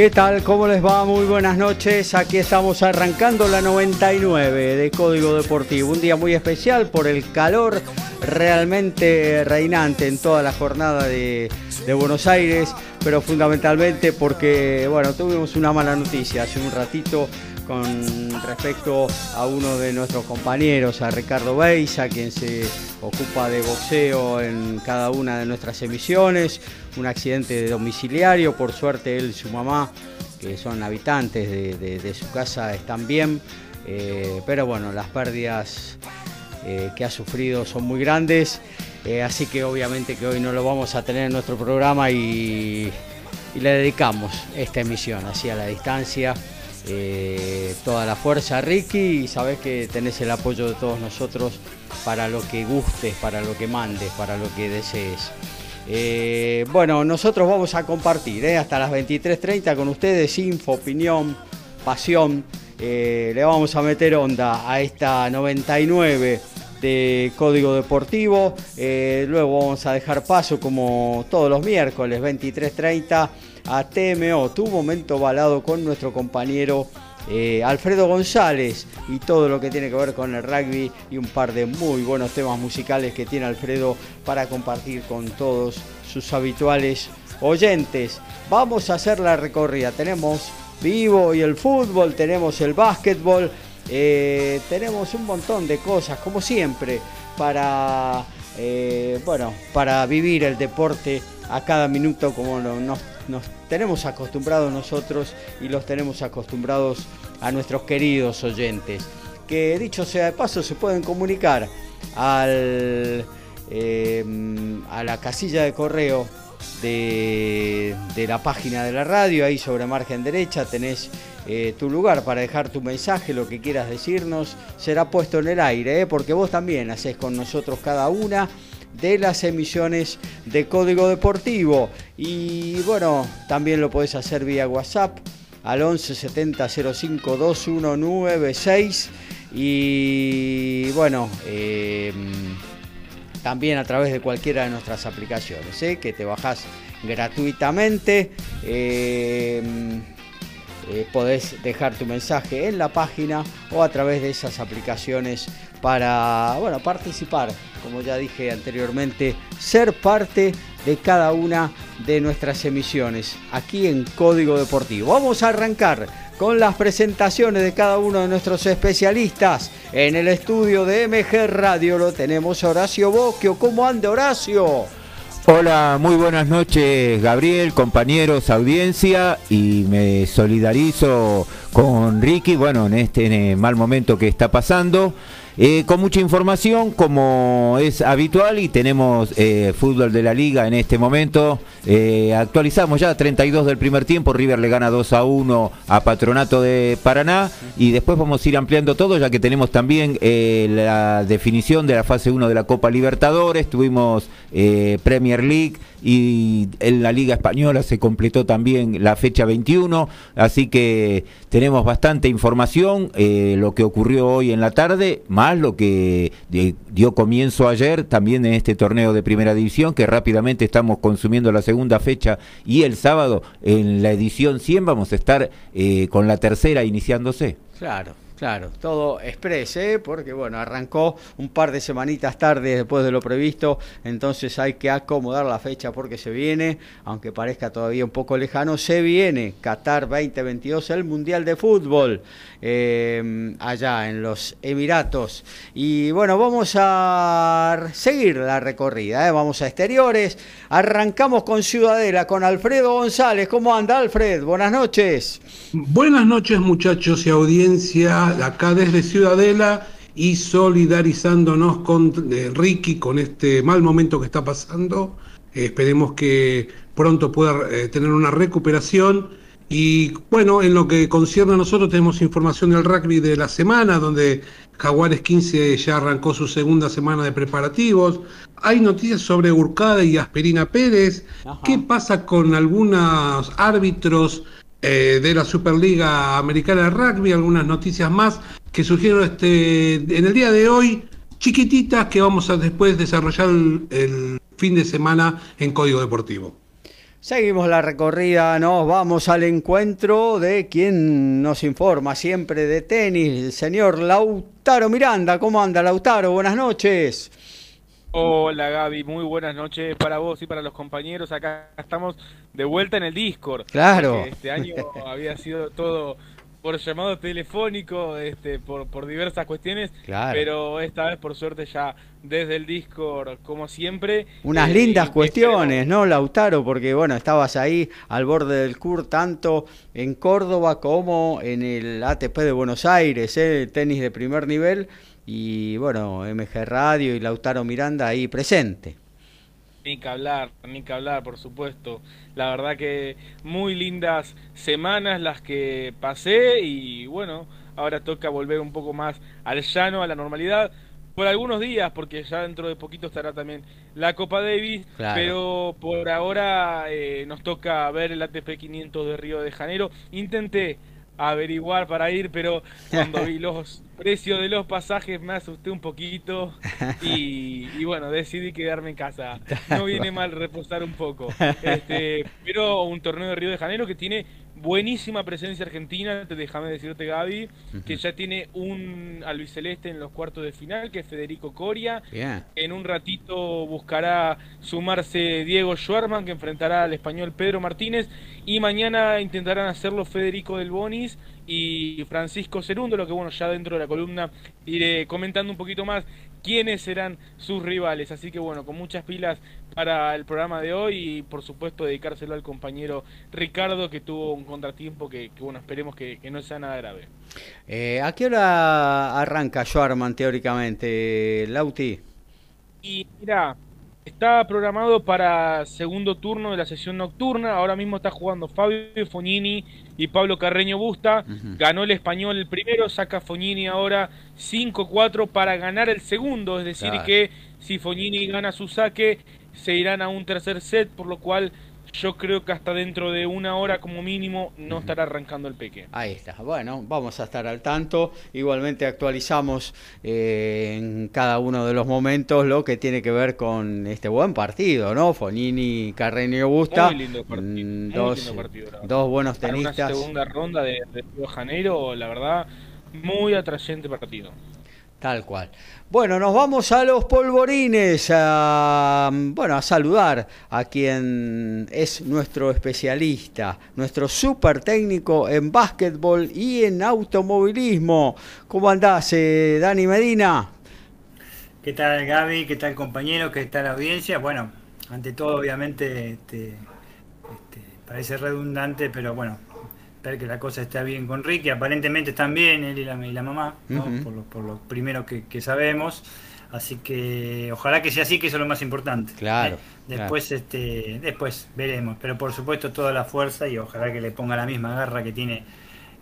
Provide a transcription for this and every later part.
¿Qué tal? ¿Cómo les va? Muy buenas noches. Aquí estamos arrancando la 99 de Código Deportivo. Un día muy especial por el calor realmente reinante en toda la jornada de, Buenos Aires, pero fundamentalmente porque, bueno, tuvimos una mala noticia hace un ratito con respecto a uno de nuestros compañeros, a Ricardo Beisa, quien se ocupa de boxeo en cada una de nuestras emisiones, un accidente domiciliario, por suerte él y su mamá, que son habitantes de, su casa, están bien, eh, pero bueno, las pérdidas eh, que ha sufrido son muy grandes, eh, así que obviamente que hoy no lo vamos a tener en nuestro programa y, y le dedicamos esta emisión así a la distancia. Eh, toda la fuerza Ricky y sabes que tenés el apoyo de todos nosotros para lo que gustes, para lo que mandes, para lo que desees. Eh, bueno, nosotros vamos a compartir eh, hasta las 23.30 con ustedes info, opinión, pasión. le vamos a meter onda a esta 99 de Código Deportivo. luego vamos a dejar paso como todos los miércoles 23.30 a TMO, tu momento balado con nuestro compañero eh, Alfredo González y todo lo que tiene que ver con el rugby y un par de muy buenos temas musicales que tiene Alfredo para compartir con todos sus habituales oyentes. Vamos a hacer la recorrida. Tenemos vivo y el fútbol, tenemos el básquetbol, eh, tenemos un montón de cosas, como siempre, para, eh, bueno, para vivir el deporte a cada minuto como nos nos tenemos acostumbrados nosotros y los tenemos acostumbrados a nuestros queridos oyentes, que dicho sea de paso se pueden comunicar al, eh, a la casilla de correo de, la página de la radio, ahí sobre margen derecha tenés eh, tu lugar para dejar tu mensaje, lo que quieras decirnos, será puesto en el aire, ¿eh? porque vos también haces con nosotros cada una de las emisiones de Código Deportivo. Y bueno, también lo podés hacer vía WhatsApp al 11 70 05 2196 y bueno, em, también a través de cualquiera de nuestras aplicaciones, ¿eh? que te bajás gratuitamente. Em, eh, podés dejar tu mensaje en la página o a través de esas aplicaciones para bueno, participar, como ya dije anteriormente, ser parte de cada una de nuestras emisiones aquí en Código Deportivo. Vamos a arrancar con las presentaciones de cada uno de nuestros especialistas. En el estudio de MG Radio lo tenemos Horacio Bocchio. ¿Cómo anda Horacio? Hola, muy buenas noches Gabriel, compañeros, audiencia y me solidarizo con Ricky, bueno, en este mal momento que está pasando. Eh, con mucha información, como es habitual, y tenemos eh, fútbol de la liga en este momento. Eh, actualizamos ya 32 del primer tiempo, River le gana 2 a 1 a Patronato de Paraná, y después vamos a ir ampliando todo, ya que tenemos también la definición de la fase 1 de la Copa Libertadores, tuvimos Premier League y en la Liga Española se completó también la fecha 21, así que tenemos bastante información, eh, lo que ocurrió hoy en la tarde, más lo que dio comienzo ayer también en este torneo de primera división, que rápidamente estamos consumiendo la segunda fecha y el sábado en la edición 100 vamos a estar eh, con la tercera iniciándose. Claro, Claro, todo express, ¿eh? porque bueno, arrancó un par de semanitas tarde después de lo previsto, entonces hay que acomodar la fecha porque se viene, aunque parezca todavía un poco lejano, se viene Qatar 2022, el Mundial de Fútbol, eh, allá en los Emiratos. Y bueno, vamos a seguir la recorrida, ¿eh? vamos a exteriores, arrancamos con Ciudadela, con Alfredo González. ¿Cómo anda Alfred? Buenas noches. Buenas noches muchachos y audiencia acá desde Ciudadela y solidarizándonos con eh, Ricky con este mal momento que está pasando. Eh, esperemos que pronto pueda eh, tener una recuperación. Y bueno, en lo que concierne a nosotros tenemos información del rugby de la semana, donde Jaguares 15 ya arrancó su segunda semana de preparativos. Hay noticias sobre Urcada y Asperina Pérez. ¿Qué pasa con algunos árbitros? Eh, de la Superliga Americana de Rugby, algunas noticias más que surgieron este, en el día de hoy, chiquititas que vamos a después desarrollar el, fin de semana en Código Deportivo. Seguimos la recorrida, nos vamos al encuentro de quien nos informa siempre de tenis, el señor Lautaro Miranda. ¿Cómo anda Lautaro? Buenas noches. Hola Gaby, muy buenas noches para vos y para los compañeros. Acá estamos de vuelta en el Discord. Claro. Este año había sido todo por llamado telefónico, este, por, por diversas cuestiones, claro. pero esta vez por suerte ya desde el Discord, como siempre. Unas eh, lindas cuestiones, ¿no, Lautaro? Porque bueno, estabas ahí al borde del CUR, tanto en Córdoba como en el ATP de Buenos Aires, ¿eh? tenis de primer nivel y bueno, MG Radio y Lautaro Miranda ahí presente. Ni que hablar, ni que hablar, por supuesto. La verdad que muy lindas semanas las que pasé y bueno, ahora toca volver un poco más al llano, a la normalidad. Por algunos días, porque ya dentro de poquito estará también la Copa Davis, pero por ahora eh, nos toca ver el ATP 500 de Río de Janeiro. Intenté averiguar para ir, pero cuando vi los precios de los pasajes me asusté un poquito y, bueno, decidí quedarme en casa. No viene mal reposar un poco. Este, pero un torneo de Río de Janeiro que tiene buenísima presencia argentina, te déjame decirte Gaby, que ya tiene un albiceleste en los cuartos de final, que es Federico Coria. En un ratito buscará sumarse Diego Schwarman, que enfrentará al español Pedro Martínez. Y mañana intentarán hacerlo Federico Del Bonis y Francisco Cerundo, lo que bueno, ya dentro de la columna iré comentando un poquito más quiénes serán sus rivales. Así que bueno, con muchas pilas para el programa de hoy y por supuesto dedicárselo al compañero Ricardo que tuvo un contratiempo que, bueno, esperemos que, no sea nada grave. Eh, ¿A qué hora arranca Schwarman teóricamente, Lauti? Y mira, Está programado para segundo turno de la sesión nocturna. Ahora mismo está jugando Fabio Fognini y Pablo Carreño Busta. Ganó el español el primero, saca Fognini ahora 5-4 para ganar el segundo. Es decir, que si Fognini gana su saque, se irán a un tercer set, por lo cual yo creo que hasta dentro de una hora como mínimo no estará arrancando el peque. Ahí está. Bueno, vamos a estar al tanto. Igualmente actualizamos eh, en cada uno de los momentos lo que tiene que ver con este buen partido, ¿no? Fonini, Carreño y Augusta. Muy lindo partido. Mm, dos, dos buenos tenistas. Para una segunda ronda de, de Río de Janeiro, la verdad, muy atrayente partido. Tal cual. Bueno, nos vamos a los polvorines, a, bueno, a saludar a quien es nuestro especialista, nuestro super técnico en básquetbol y en automovilismo. ¿Cómo andás, eh, Dani Medina? ¿Qué tal, Gaby? ¿Qué tal, compañero? ¿Qué tal, audiencia? Bueno, ante todo, obviamente, este, este, parece redundante, pero bueno, ver que la cosa está bien con Ricky. Aparentemente están bien él y la, mamá, por, lo, por, lo, primero que, sabemos. Así que ojalá que sea así, que eso es lo más importante. Claro. ¿eh? Después, este, después veremos. Pero por supuesto toda la fuerza y ojalá que le ponga la misma garra que tiene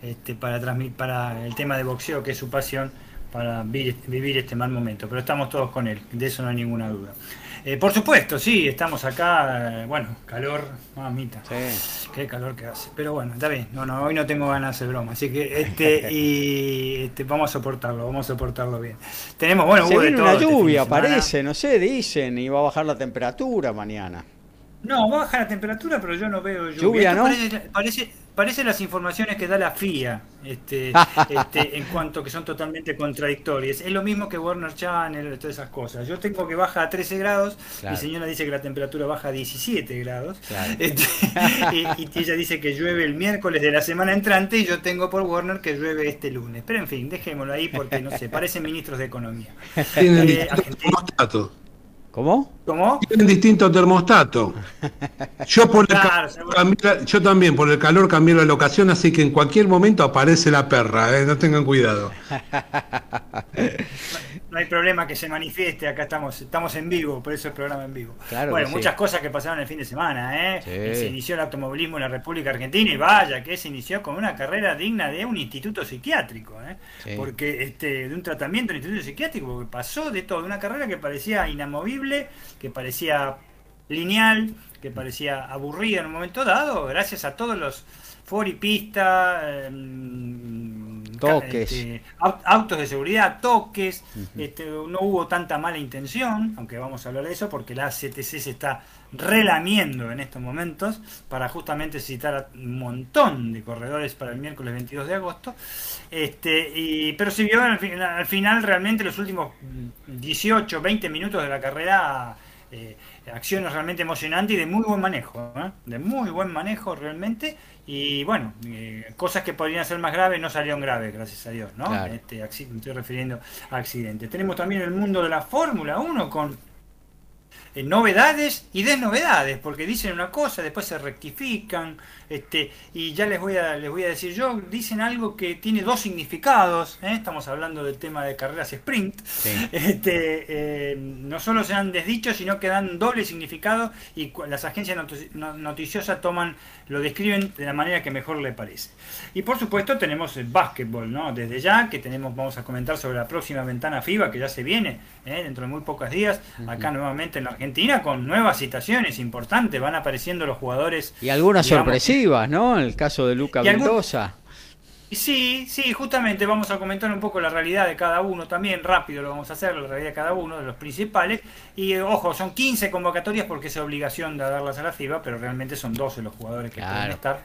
este, para transmitir, para el tema de boxeo, que es su pasión, para vivir este mal momento. Pero estamos todos con él, de eso no hay ninguna duda. Eh, por supuesto, sí, estamos acá, eh, bueno, calor, mamita. Sí. Qué calor que hace. Pero bueno, está bien. No, no, hoy no tengo ganas de hacer broma. Así que este y este, vamos a soportarlo, vamos a soportarlo bien. Tenemos, bueno, Se viene una este lluvia, parece, no sé, dicen, y va a bajar la temperatura mañana. No, va a bajar la temperatura, pero yo no veo lluvia. ¿Lluvia no? Parece, parece las informaciones que da la FIA, este, este, en cuanto que son totalmente contradictorias. Es lo mismo que Warner Channel, todas esas cosas. Yo tengo que baja a 13 grados, mi señora dice que la temperatura baja a 17 grados, este, y, ella dice que llueve el miércoles de la semana entrante y yo tengo por Warner que llueve este lunes. Pero en fin, dejémoslo ahí porque no sé, parecen ministros de economía. Eh, ¿Cómo? ¿Cómo? Tienen distinto termostato. Yo, por el yo también, por el calor cambié la locación, así que en cualquier momento aparece la perra, ¿eh? no tengan cuidado. no hay problema que se manifieste, acá estamos, estamos en vivo, por eso el programa en vivo. bueno, muchas cosas que pasaron el fin de semana, ¿eh? Se inició el automovilismo en la República Argentina y vaya que se inició con una carrera digna de un instituto psiquiátrico, ¿eh? Porque este, de un tratamiento en instituto psiquiátrico, porque pasó de todo, de una carrera que parecía inamovible, que parecía lineal, que parecía aburrida en un momento dado, gracias a todos los foripistas, eh, toques. Este, autos de seguridad, toques, este, no hubo tanta mala intención, aunque vamos a hablar de eso, porque la CTC se está relamiendo en estos momentos para justamente citar un montón de corredores para el miércoles 22 de agosto. Este, y, pero se vio al, al final realmente los últimos 18, 20 minutos de la carrera. Eh, acciones realmente emocionantes y de muy buen manejo, ¿eh? de muy buen manejo realmente y bueno, eh, cosas que podrían ser más graves no salieron graves, gracias a Dios, ¿no? Este, me estoy refiriendo a accidentes. Tenemos también el mundo de la Fórmula 1 con novedades y desnovedades, porque dicen una cosa, después se rectifican, este, y ya les voy a, les voy a decir yo, dicen algo que tiene dos significados, ¿eh? estamos hablando del tema de carreras sprint, este, eh, no solo se han desdicho, sino que dan doble significado y las agencias noticiosas toman, lo describen de la manera que mejor le parece. Y por supuesto tenemos el básquetbol, ¿no? Desde ya, que tenemos, vamos a comentar sobre la próxima ventana FIBA, que ya se viene, dentro de muy pocos días, acá nuevamente en la Argentina con nuevas citaciones importantes, van apareciendo los jugadores. Y algunas sorpresivas, ¿no? En el caso de Luca Mendoza. Sí, sí, justamente vamos a comentar un poco la realidad de cada uno también, rápido lo vamos a hacer, la realidad de cada uno de los principales. Y eh, ojo, son 15 convocatorias porque es obligación de darlas a la FIBA, pero realmente son 12 los jugadores que pueden estar.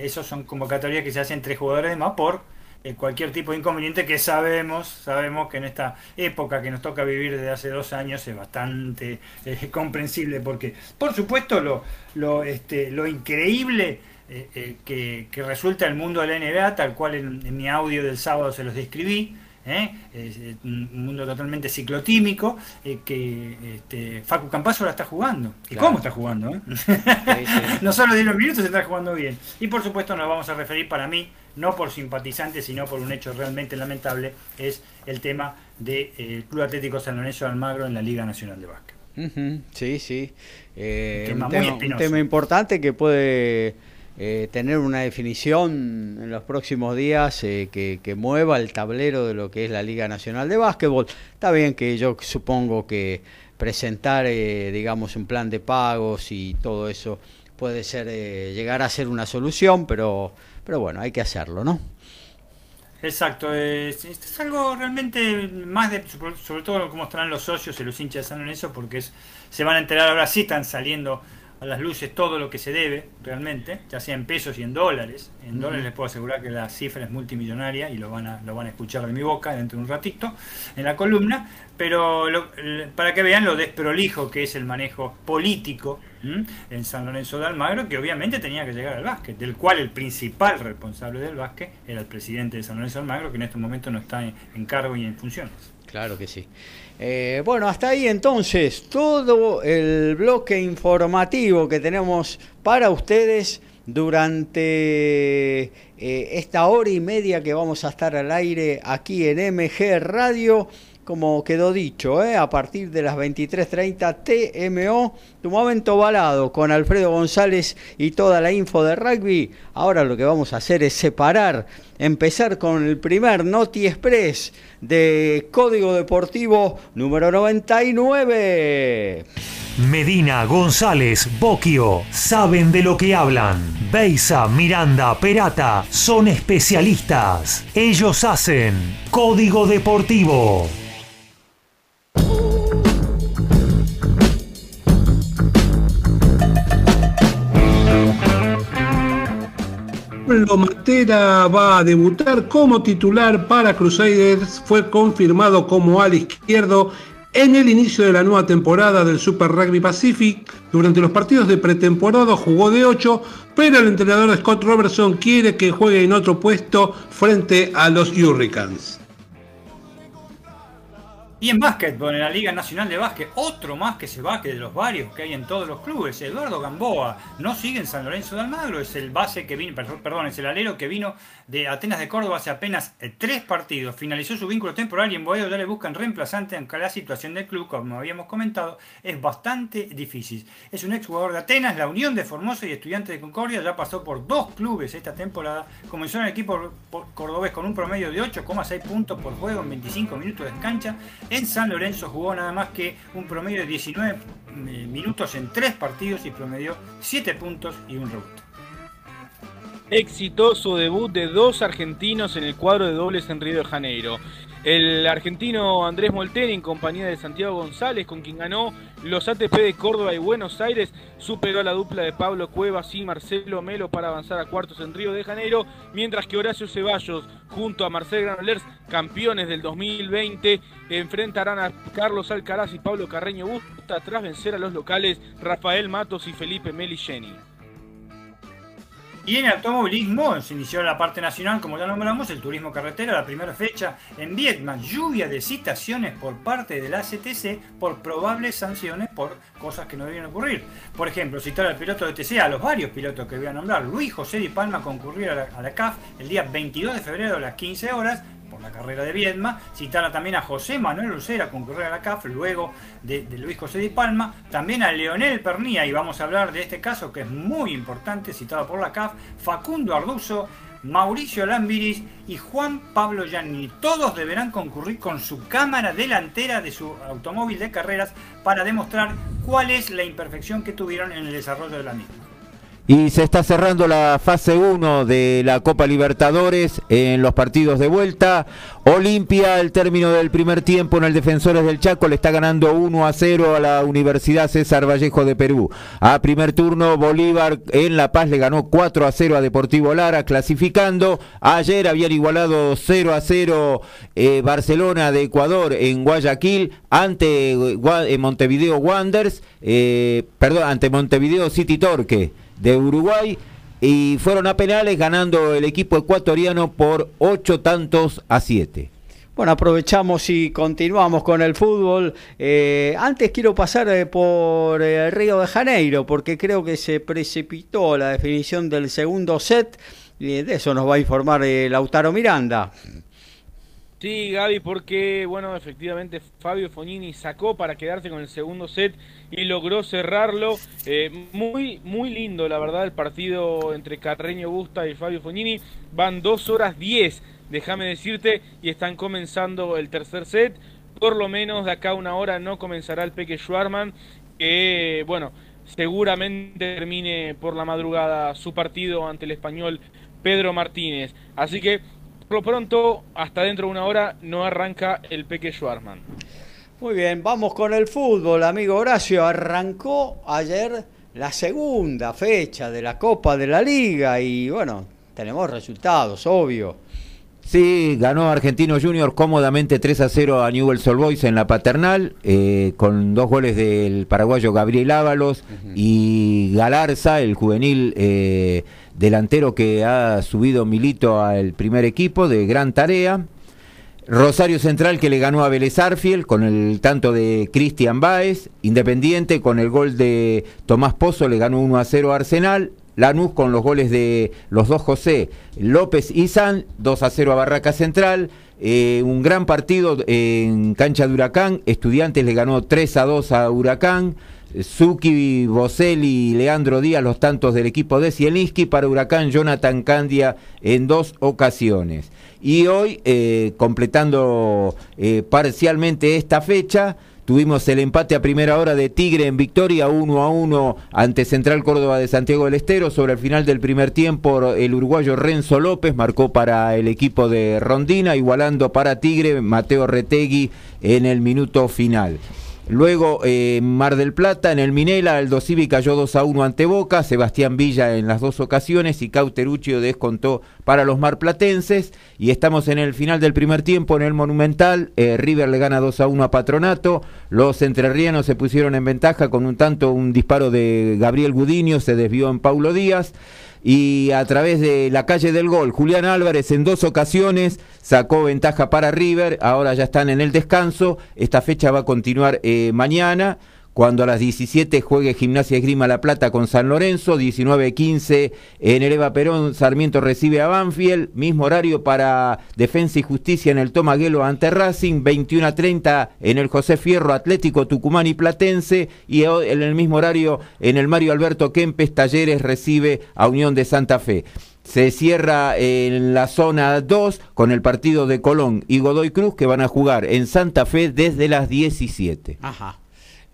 Esos son convocatorias que se hacen tres jugadores de más por eh, cualquier tipo de inconveniente que sabemos, sabemos que en esta época que nos toca vivir desde hace dos años es bastante eh, comprensible, porque por supuesto lo, lo, este, lo increíble eh, que, resulta el mundo de la NBA, tal cual en, mi audio del sábado se los describí, es un mundo totalmente ciclotímico que este, Facu Campazo la está jugando. ¿Y cómo está jugando? no solo de los minutos, está jugando bien. Y por supuesto nos vamos a referir para mí no por simpatizantes, sino por un hecho realmente lamentable, es el tema del eh, Club Atlético San Lorenzo Almagro en la Liga Nacional de Básquet. sí, sí. Eh, un, tema, importante que puede eh, tener una definición en los próximos días que, que, mueva el tablero de lo que es la Liga Nacional de Básquetbol. Está bien que yo supongo que presentar, digamos, un plan de pagos y todo eso puede ser llegar a ser una solución, pero pero bueno, hay que hacerlo, ¿no? Exacto, es, algo realmente más de, sobre todo como estarán los socios y los hinchas de San Lorenzo, porque se van a enterar ahora sí están saliendo a las luces todo lo que se debe realmente, ya sea en pesos y en dólares. En dólares les puedo asegurar que la cifra es multimillonaria y lo van a, lo van a escuchar de mi boca dentro de un ratito en la columna, pero para que vean lo desprolijo que es el manejo político en San Lorenzo de Almagro, que obviamente tenía que llegar al básquet, del cual el principal responsable del básquet era el presidente de San Lorenzo de Almagro, que en este momento no está en cargo y en funciones. Claro que sí. Eh, bueno, hasta ahí entonces todo el bloque informativo que tenemos para ustedes durante eh, esta hora y media que vamos a estar al aire aquí en MG Radio como quedó dicho, ¿eh? a partir de las 23.30 TMO, tu momento balado con Alfredo González y toda la info de rugby. Ahora lo que vamos a hacer es separar, empezar con el primer Noti Express de Código Deportivo número 99. Medina, González, Boquio, saben de lo que hablan. Beisa, Miranda, Perata, son especialistas. Ellos hacen Código Deportivo. Pablo Matera va a debutar como titular para Crusaders. Fue confirmado como al izquierdo en el inicio de la nueva temporada del Super Rugby Pacific. Durante los partidos de pretemporada jugó de 8, pero el entrenador Scott Robertson quiere que juegue en otro puesto frente a los Hurricanes. Y en básquetbol, en la Liga Nacional de Básquet, otro más que se va, que de los varios que hay en todos los clubes, Eduardo Gamboa, no sigue en San Lorenzo de Almagro, es el base que vino, perdón, es el alero que vino de Atenas de Córdoba hace apenas eh, tres partidos. Finalizó su vínculo temporal y en Boedo ya le buscan reemplazante, aunque la situación del club, como habíamos comentado, es bastante difícil. Es un exjugador de Atenas, la Unión de Formosa y Estudiante de Concordia, ya pasó por dos clubes esta temporada. Comenzó en el equipo cordobés con un promedio de 8,6 puntos por juego en 25 minutos de cancha en San Lorenzo jugó nada más que un promedio de 19 eh, minutos en tres partidos y promedió 7 puntos y un rebote. Exitoso debut de dos argentinos en el cuadro de dobles en Río de Janeiro. El argentino Andrés Molteni, en compañía de Santiago González, con quien ganó los ATP de Córdoba y Buenos Aires, superó a la dupla de Pablo Cuevas y Marcelo Melo para avanzar a cuartos en Río de Janeiro, mientras que Horacio Ceballos, junto a Marcel Granollers, campeones del 2020, enfrentarán a Carlos Alcaraz y Pablo Carreño Busta tras vencer a los locales Rafael Matos y Felipe Meligeni. Y en el automovilismo se inició la parte nacional, como ya nombramos, el turismo carretera, la primera fecha en Vietnam. Lluvia de citaciones por parte de la CTC por probables sanciones por cosas que no debían ocurrir. Por ejemplo, citar al piloto de TC, a los varios pilotos que voy a nombrar. Luis José Di Palma concurrió a la, a la CAF el día 22 de febrero a las 15 horas la carrera de Viedma, citará también a José Manuel Lucera, concurrir a la CAF, luego de, Luis José Di Palma, también a Leonel Pernía, y vamos a hablar de este caso que es muy importante, citado por la CAF, Facundo Arduzo, Mauricio Lambiris y Juan Pablo Gianni. Todos deberán concurrir con su cámara delantera de su automóvil de carreras para demostrar cuál es la imperfección que tuvieron en el desarrollo de la misma. Y se está cerrando la fase 1 de la Copa Libertadores en los partidos de vuelta. Olimpia, al término del primer tiempo en el Defensores del Chaco, le está ganando 1 a 0 a la Universidad César Vallejo de Perú. A primer turno, Bolívar en La Paz le ganó 4 a 0 a Deportivo Lara, clasificando. Ayer habían igualado 0 a 0 eh, Barcelona de Ecuador en Guayaquil ante eh, Montevideo Wanderers, eh, perdón, ante Montevideo City Torque de Uruguay y fueron a penales ganando el equipo ecuatoriano por ocho tantos a siete. Bueno, aprovechamos y continuamos con el fútbol. Eh, antes quiero pasar eh, por el Río de Janeiro, porque creo que se precipitó la definición del segundo set. Y de eso nos va a informar eh, Lautaro Miranda. Sí, Gaby, porque, bueno, efectivamente Fabio Fognini sacó para quedarse con el segundo set y logró cerrarlo. Eh, muy, muy lindo, la verdad, el partido entre Carreño Busta y Fabio Fognini. Van dos horas diez, déjame decirte, y están comenzando el tercer set. Por lo menos de acá a una hora no comenzará el Peque Schwarman, que, bueno, seguramente termine por la madrugada su partido ante el español Pedro Martínez. Así que por lo pronto, hasta dentro de una hora no arranca el Peque Schwarzman. Muy bien, vamos con el fútbol, amigo Horacio. Arrancó ayer la segunda fecha de la Copa de la Liga y bueno, tenemos resultados, obvio. Sí, ganó Argentino Junior cómodamente 3 a 0 a Newell's Old Boys en la paternal, eh, con dos goles del paraguayo Gabriel Ábalos y Galarza, el juvenil eh, delantero que ha subido Milito al primer equipo de gran tarea. Rosario Central que le ganó a Vélez Arfiel con el tanto de Cristian Báez. Independiente con el gol de Tomás Pozo le ganó 1 a 0 a Arsenal. Lanús con los goles de los dos José López y San, 2 a 0 a Barraca Central. Eh, un gran partido en cancha de Huracán. Estudiantes le ganó 3 a 2 a Huracán. Suki, Boselli y Leandro Díaz, los tantos del equipo de Zielinski, para Huracán Jonathan Candia en dos ocasiones. Y hoy, eh, completando eh, parcialmente esta fecha, Tuvimos el empate a primera hora de Tigre en victoria 1 a 1 ante Central Córdoba de Santiago del Estero. Sobre el final del primer tiempo, el uruguayo Renzo López marcó para el equipo de Rondina, igualando para Tigre Mateo Retegui en el minuto final. Luego eh, Mar del Plata, en el Minela, Aldo Civi cayó 2 a 1 ante Boca, Sebastián Villa en las dos ocasiones y Cauteruccio descontó para los marplatenses. Y estamos en el final del primer tiempo en el Monumental, eh, River le gana 2 a 1 a Patronato, los entrerrianos se pusieron en ventaja con un tanto, un disparo de Gabriel Gudiño, se desvió en Paulo Díaz y a través de la calle del gol, Julián Álvarez en dos ocasiones sacó ventaja para River, ahora ya están en el descanso, esta fecha va a continuar eh, mañana cuando a las 17 juegue Gimnasia Esgrima La Plata con San Lorenzo, 19-15 en el Eva Perón, Sarmiento recibe a Banfield, mismo horario para Defensa y Justicia en el Tomaguelo ante Racing, 21-30 en el José Fierro Atlético Tucumán y Platense, y en el mismo horario en el Mario Alberto Kempes Talleres recibe a Unión de Santa Fe. Se cierra en la zona 2 con el partido de Colón y Godoy Cruz que van a jugar en Santa Fe desde las 17. Ajá.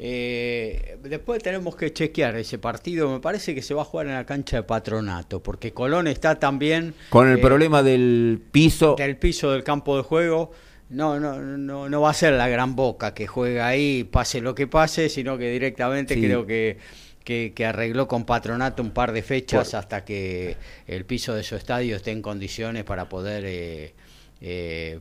Eh, después tenemos que chequear ese partido. Me parece que se va a jugar en la cancha de Patronato, porque Colón está también con el eh, problema del piso, del piso del campo de juego. No, no, no, no va a ser la gran boca que juega ahí, pase lo que pase, sino que directamente creo que, que, arregló con Patronato un par de fechas hasta que el piso de su estadio esté en condiciones para poder eh, eh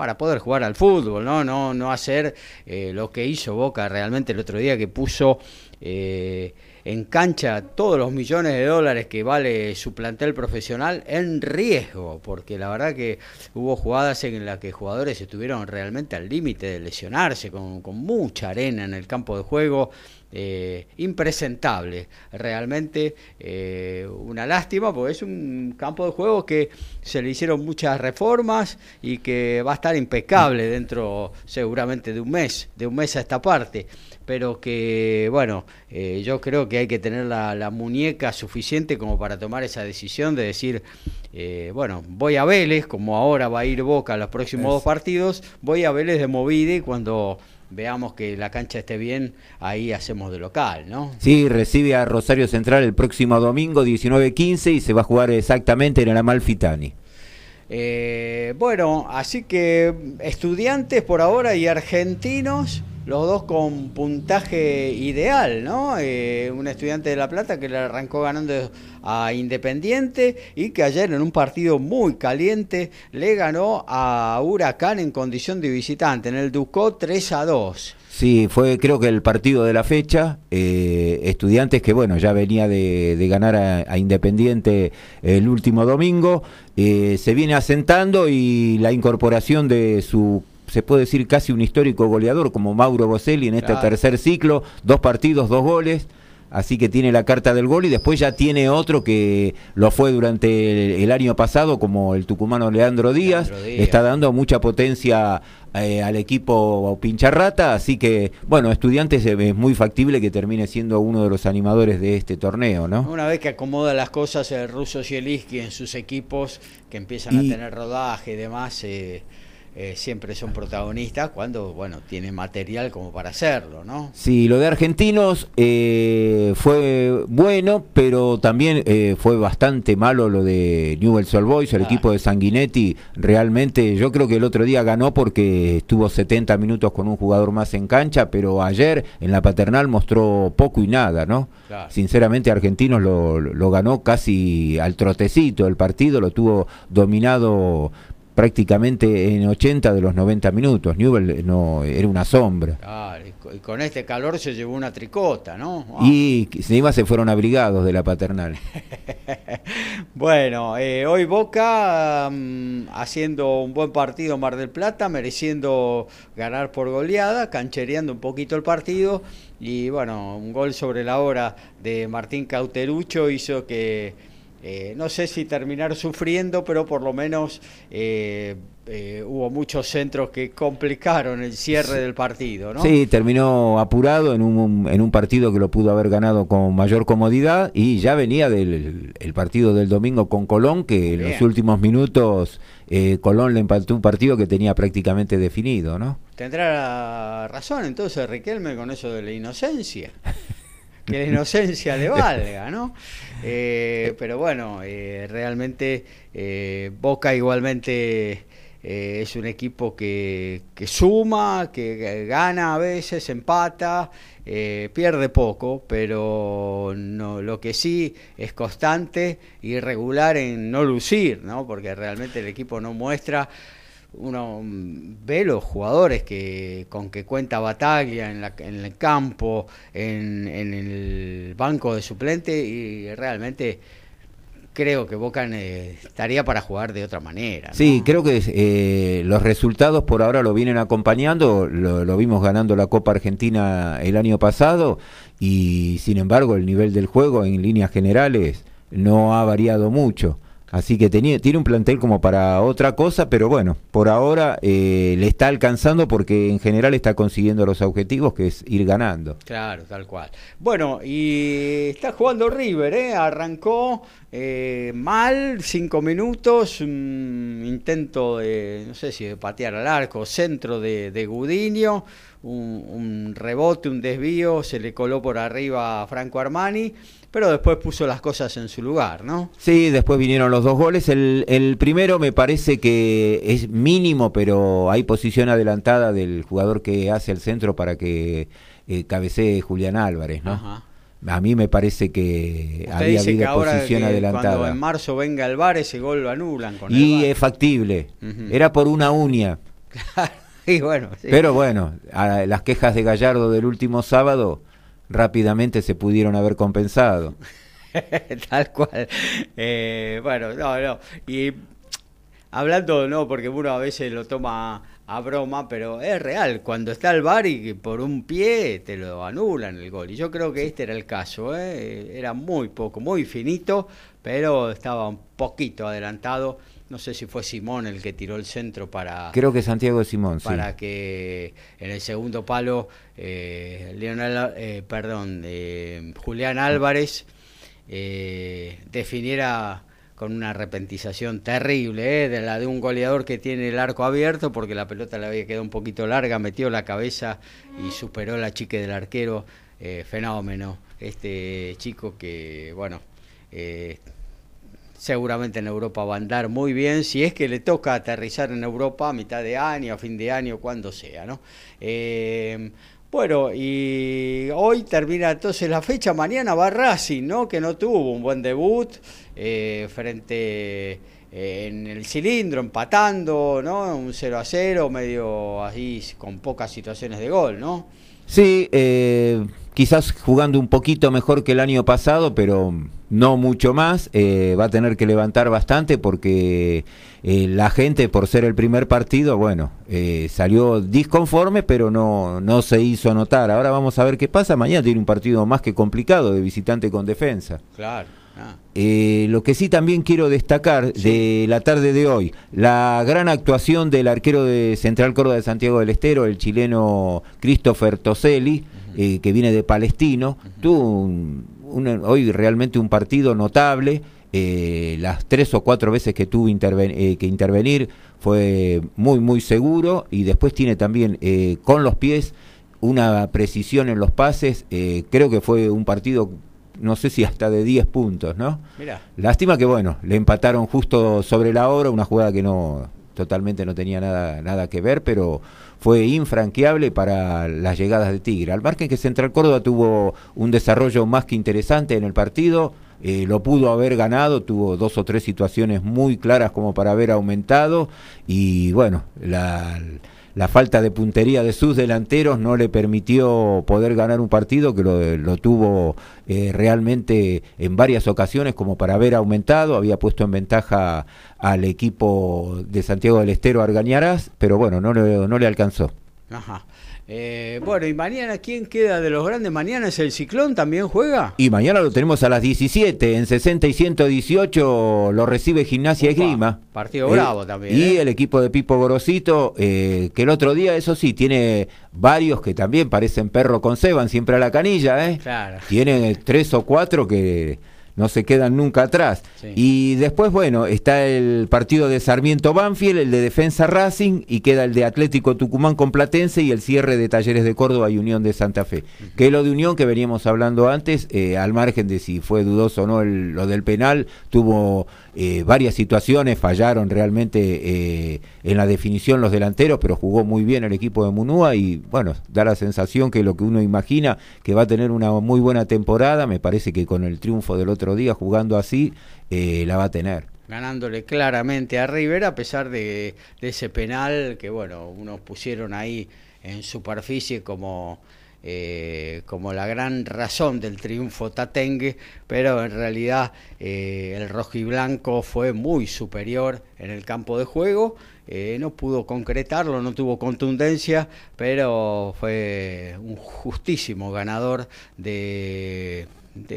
para poder jugar al fútbol, no, no, no hacer eh, lo que hizo Boca realmente el otro día que puso eh, en cancha todos los millones de dólares que vale su plantel profesional en riesgo, porque la verdad que hubo jugadas en las que jugadores estuvieron realmente al límite de lesionarse, con, con mucha arena en el campo de juego eh, impresentable. Realmente eh, una lástima porque es un campo de juego que se le hicieron muchas reformas y que va a estar impecable dentro seguramente de un mes, de un mes a esta parte. Pero que, bueno, eh, yo creo que hay que tener la, muñeca suficiente como para tomar esa decisión de decir, bueno, voy a Vélez, como ahora va a ir Boca a los próximos dos partidos, voy a Vélez de Movide y cuando veamos que la cancha esté bien, ahí hacemos de local, ¿no? Sí, recibe a Rosario Central el próximo domingo 19-15 y se va a jugar exactamente en el Amalfitani. Eh, bueno, así que estudiantes por ahora y argentinos los dos con puntaje ideal, ¿no? Eh, un estudiante de La Plata que le arrancó ganando a Independiente y que ayer en un partido muy caliente le ganó a Huracán en condición de visitante, en el Ducó 3 a 2. Sí, fue creo que el partido de la fecha. Eh, estudiantes que, bueno, ya venía de, ganar a, Independiente el último domingo. Eh, se viene asentando y la incorporación de su se puede decir casi un histórico goleador como Mauro Boselli en este tercer ciclo, dos partidos, dos goles, así que tiene la carta del gol y después ya tiene otro que lo fue durante el, año pasado como el tucumano Leandro Díaz, está dando mucha potencia eh, al equipo Pincharrata, así que bueno, estudiantes es muy factible que termine siendo uno de los animadores de este torneo, ¿no? Una vez que acomoda las cosas el ruso Zielinski en sus equipos, que empiezan a tener rodaje y demás, eh, eh, siempre son protagonistas cuando, bueno, tiene material como para hacerlo, ¿no? Sí, lo de argentinos eh, fue bueno, pero también eh, fue bastante malo lo de Newell's Old Boys, el equipo de Sanguinetti. Realmente, yo creo que el otro día ganó porque estuvo 70 minutos con un jugador más en cancha, pero ayer en la paternal mostró poco y nada, ¿no? Sinceramente, Argentinos lo, lo ganó casi al trotecito el partido, lo tuvo dominado prácticamente en 80 de los 90 minutos. Newell no era una sombra. y con este calor se llevó una tricota, ¿no? Y encima se fueron abrigados de la paternal. bueno, eh, hoy Boca mm, haciendo un buen partido Mar del Plata, mereciendo ganar por goleada, canchereando un poquito el partido y bueno, un gol sobre la hora de Martín Cauterucho hizo que eh, no sé si terminar sufriendo, pero por lo menos eh, eh, hubo muchos centros que complicaron el cierre del partido. ¿no? Sí, terminó apurado en un, en un partido que lo pudo haber ganado con mayor comodidad y ya venía del el partido del domingo con Colón, que en los últimos minutos Colón le empató un partido que tenía prácticamente definido. ¿no? Tendrá razón entonces Riquelme con eso de la inocencia. que la inocencia le valga, ¿no? Eh, pero bueno, eh, realmente eh, Boca igualmente es un equipo que, que suma, que gana a veces, empata, pierde poco, pero no, lo que sí es constante y regular en no lucir, ¿no? porque realmente el equipo no muestra uno ve los jugadores que con que cuenta Bataglia en, la, en el campo, en, el banco de suplente y realmente creo que Boca estaría para jugar de otra manera. Sí, creo que eh, los resultados por ahora lo vienen acompañando, lo, vimos ganando la Copa Argentina el año pasado y sin embargo el nivel del juego en líneas generales no ha variado mucho. Así que tenía, tiene un plantel como para otra cosa, pero bueno, por ahora eh, le está alcanzando porque en general está consiguiendo los objetivos, que es ir ganando. Claro, tal cual. Bueno, y está jugando River, ¿eh? arrancó eh, mal, cinco minutos, un intento de, no sé si de patear al arco, centro de, de Gudiño, un, un rebote, un desvío, se le coló por arriba a Franco Armani pero después puso las cosas en su lugar, ¿no? Sí, después vinieron los dos goles. El, el primero me parece que es mínimo, pero hay posición adelantada del jugador que hace el centro para que eh, cabecee Julián Álvarez, ¿no? Ajá. A mí me parece que Usted había dice habido que ahora posición que adelantada. Cuando en marzo venga el VAR, ese gol lo anulan con Y es factible. Era por una uña. y bueno, sí. Pero bueno, a las quejas de Gallardo del último sábado rápidamente se pudieron haber compensado. Tal cual. Eh, bueno, no, no. Y hablando, no, porque uno a veces lo toma a broma, pero es real. Cuando está el bar y por un pie te lo anulan el gol. Y yo creo que este era el caso. ¿eh? Era muy poco, muy finito, pero estaba un poquito adelantado. No sé si fue Simón el que tiró el centro para, Creo que Santiago Simón, sí. para que en el segundo palo eh, Leonel, eh, perdón, eh, Julián Álvarez definiera con una arrepentización terrible, eh, de la de un goleador que tiene el arco abierto porque la pelota le había quedado un poquito larga, metió la cabeza y superó la chique del arquero, eh, fenómeno. Este chico que, bueno, eh, seguramente en Europa va a andar muy bien, si es que le toca aterrizar en Europa a mitad de año, a fin de año, cuando sea, ¿no? Eh, bueno, y hoy termina entonces la fecha, mañana va Racing, ¿no? Que no tuvo un buen debut eh, frente eh, en el cilindro, empatando, ¿no? Un 0 a 0, medio así, con pocas situaciones de gol, ¿no? Sí, eh, quizás jugando un poquito mejor que el año pasado, pero no mucho más. Eh, va a tener que levantar bastante porque eh, la gente, por ser el primer partido, bueno, eh, salió disconforme, pero no, no se hizo notar. Ahora vamos a ver qué pasa. Mañana tiene un partido más que complicado de visitante con defensa. Claro. Ah. Eh, lo que sí también quiero destacar de la tarde de hoy, la gran actuación del arquero de Central Córdoba de Santiago del Estero, el chileno Christopher Toselli, eh, que viene de Palestino, tuvo un- un- hoy realmente un partido notable. eh, las tres o cuatro veces que tuvo interven- eh, que intervenir fue muy muy seguro y después tiene también eh, con los pies una precisión en los pases. eh, creo que fue un partido, no sé si hasta de 10 puntos, ¿no? Mira, Lástima que bueno, le empataron justo sobre la hora, una jugada que no totalmente no tenía nada, nada que ver, pero fue infranqueable para las llegadas de Tigre. Al margen que Central Córdoba tuvo un desarrollo más que interesante en el partido, eh, lo pudo haber ganado, tuvo dos o tres situaciones muy claras como para haber aumentado y bueno, la, la falta de puntería de sus delanteros no le permitió poder ganar un partido que lo, lo tuvo eh, realmente en varias ocasiones como para haber aumentado, había puesto en ventaja al equipo de Santiago del Estero Argañarás, pero bueno, no le, no le alcanzó. ajá. Eh, bueno, y mañana, ¿quién queda de los grandes? Mañana es el Ciclón, ¿también juega? Y mañana lo tenemos a las 17, en 60 y 118 lo recibe Gimnasia Opa, Esgrima. partido bravo también, Y ¿eh? el equipo de Pipo Gorosito, eh, que el otro día, eso sí, tiene varios que también parecen perro con Seban, siempre a la canilla, ¿eh? Claro. Tiene tres o cuatro que no se quedan nunca atrás. Y después, bueno, está el partido de Sarmiento Banfield, el de Defensa Racing, y queda el de Atlético Tucumán con Platense y el cierre de Talleres de Córdoba y Unión de Santa Fe. Que es lo de Unión que veníamos hablando antes, eh, al margen de si fue dudoso o no lo del penal, tuvo eh, varias situaciones, fallaron realmente eh, en la definición los delanteros, pero jugó muy bien el equipo de Munúa y bueno, da la sensación que lo que uno imagina, que va a tener una muy buena temporada, me parece que con el triunfo del otro día jugando así, eh, la va a tener. Ganándole claramente a River a pesar de, de, ese penal que bueno unos pusieron ahí en superficie como eh, como la gran razón del triunfo tatengue, pero en realidad eh, el rojiblanco fue muy superior en el campo de juego, eh, no pudo concretarlo, no tuvo contundencia, pero fue un justísimo ganador de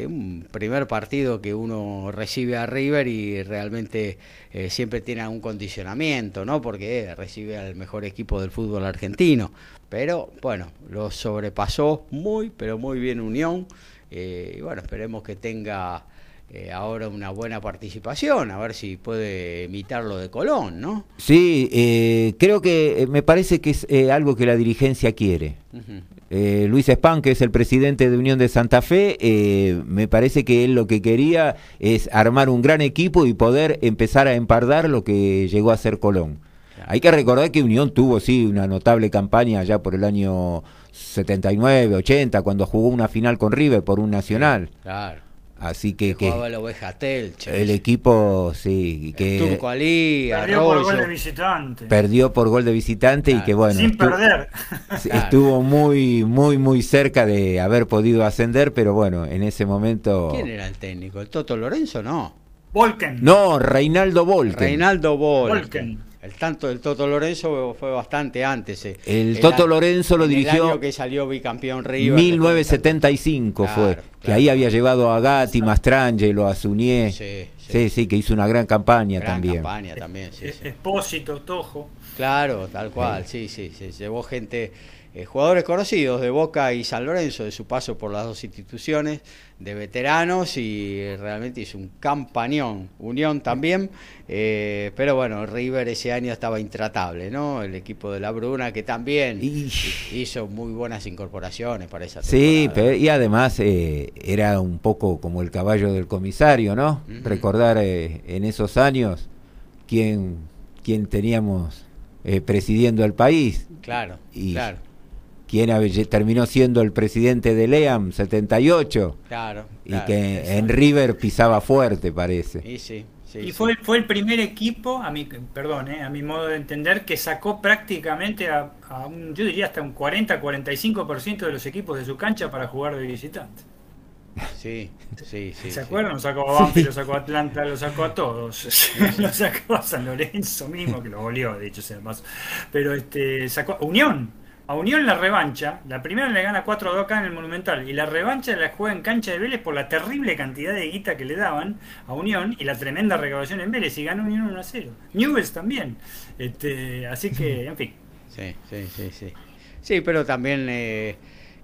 un primer partido que uno recibe a River y realmente eh, siempre tiene un condicionamiento, ¿no? Porque recibe al mejor equipo del fútbol argentino. Pero bueno, lo sobrepasó muy, pero muy bien Unión. Eh, y bueno, esperemos que tenga eh, ahora una buena participación, a ver si puede imitar lo de Colón, ¿no? Sí, creo que me parece que es algo que la dirigencia quiere. Eh, Luis Spam, que es el presidente de Unión de Santa Fe, eh, me parece que él lo que quería es armar un gran equipo y poder empezar a empardar lo que llegó a ser Colón. Hay que recordar que Unión tuvo, sí, una notable campaña ya por el año 79, 80, cuando jugó una final con River por un nacional. Claro. Así que, que el equipo, sí, que Turco Ali, perdió por gol de visitante. Perdió por gol de visitante y que bueno, sin estuvo, perder. Estuvo muy muy muy cerca de haber podido ascender, pero bueno, en ese momento ¿Quién era el técnico? ¿El Toto Lorenzo no? Volken. No, Reinaldo Volken. Reinaldo Volken. El tanto del Toto Lorenzo fue bastante antes. Eh. El, Toto Lorenzo lo dirigió. El año que salió bicampeón River. 1975 fue. Que ahí había llevado a Gatti, Mastrangelo, a Zunier. Sí sí. sí, que hizo una gran campaña gran también. campaña también, sí, Expósito, Tojo. Claro, tal cual, sí, sí, sí. Llevó gente eh, jugadores conocidos de Boca y San Lorenzo de su paso por las dos instituciones, de veteranos y realmente hizo un campañón. Unión también, eh, pero bueno, River ese año estaba intratable, ¿no? El equipo de la Bruna que también hizo muy buenas incorporaciones para esa temporada. Sí, y además eh, era un poco como el caballo del comisario, ¿no? Recordar en esos años quién, quién teníamos presidiendo el país. Claro, claro quien terminó siendo el presidente de LEAM 78. Claro. Y que en River pisaba fuerte, parece. Y sí. y fue, fue el primer equipo, a mi, perdón, eh, a mi modo de entender, que sacó prácticamente a, un, yo diría hasta un 40-45% de los equipos de su cancha para jugar de visitante. Sí, sí, sí. ¿Se acuerdan? Lo sacó a Banfield, lo sacó a Atlanta, lo sacó a todos. lo sacó a San Lorenzo mismo, que lo goleó, de hecho, sea más. Pero este, sacó a Unión, a Unión la revancha, la primera le gana 4 2 acá en el Monumental y la revancha la juega en cancha de Vélez por la terrible cantidad de guita que le daban a Unión y la tremenda recaudación en Vélez y ganó Unión 1 a 0. Newells también. Este, así que, en fin. Sí, sí, sí, sí. Sí, pero también eh,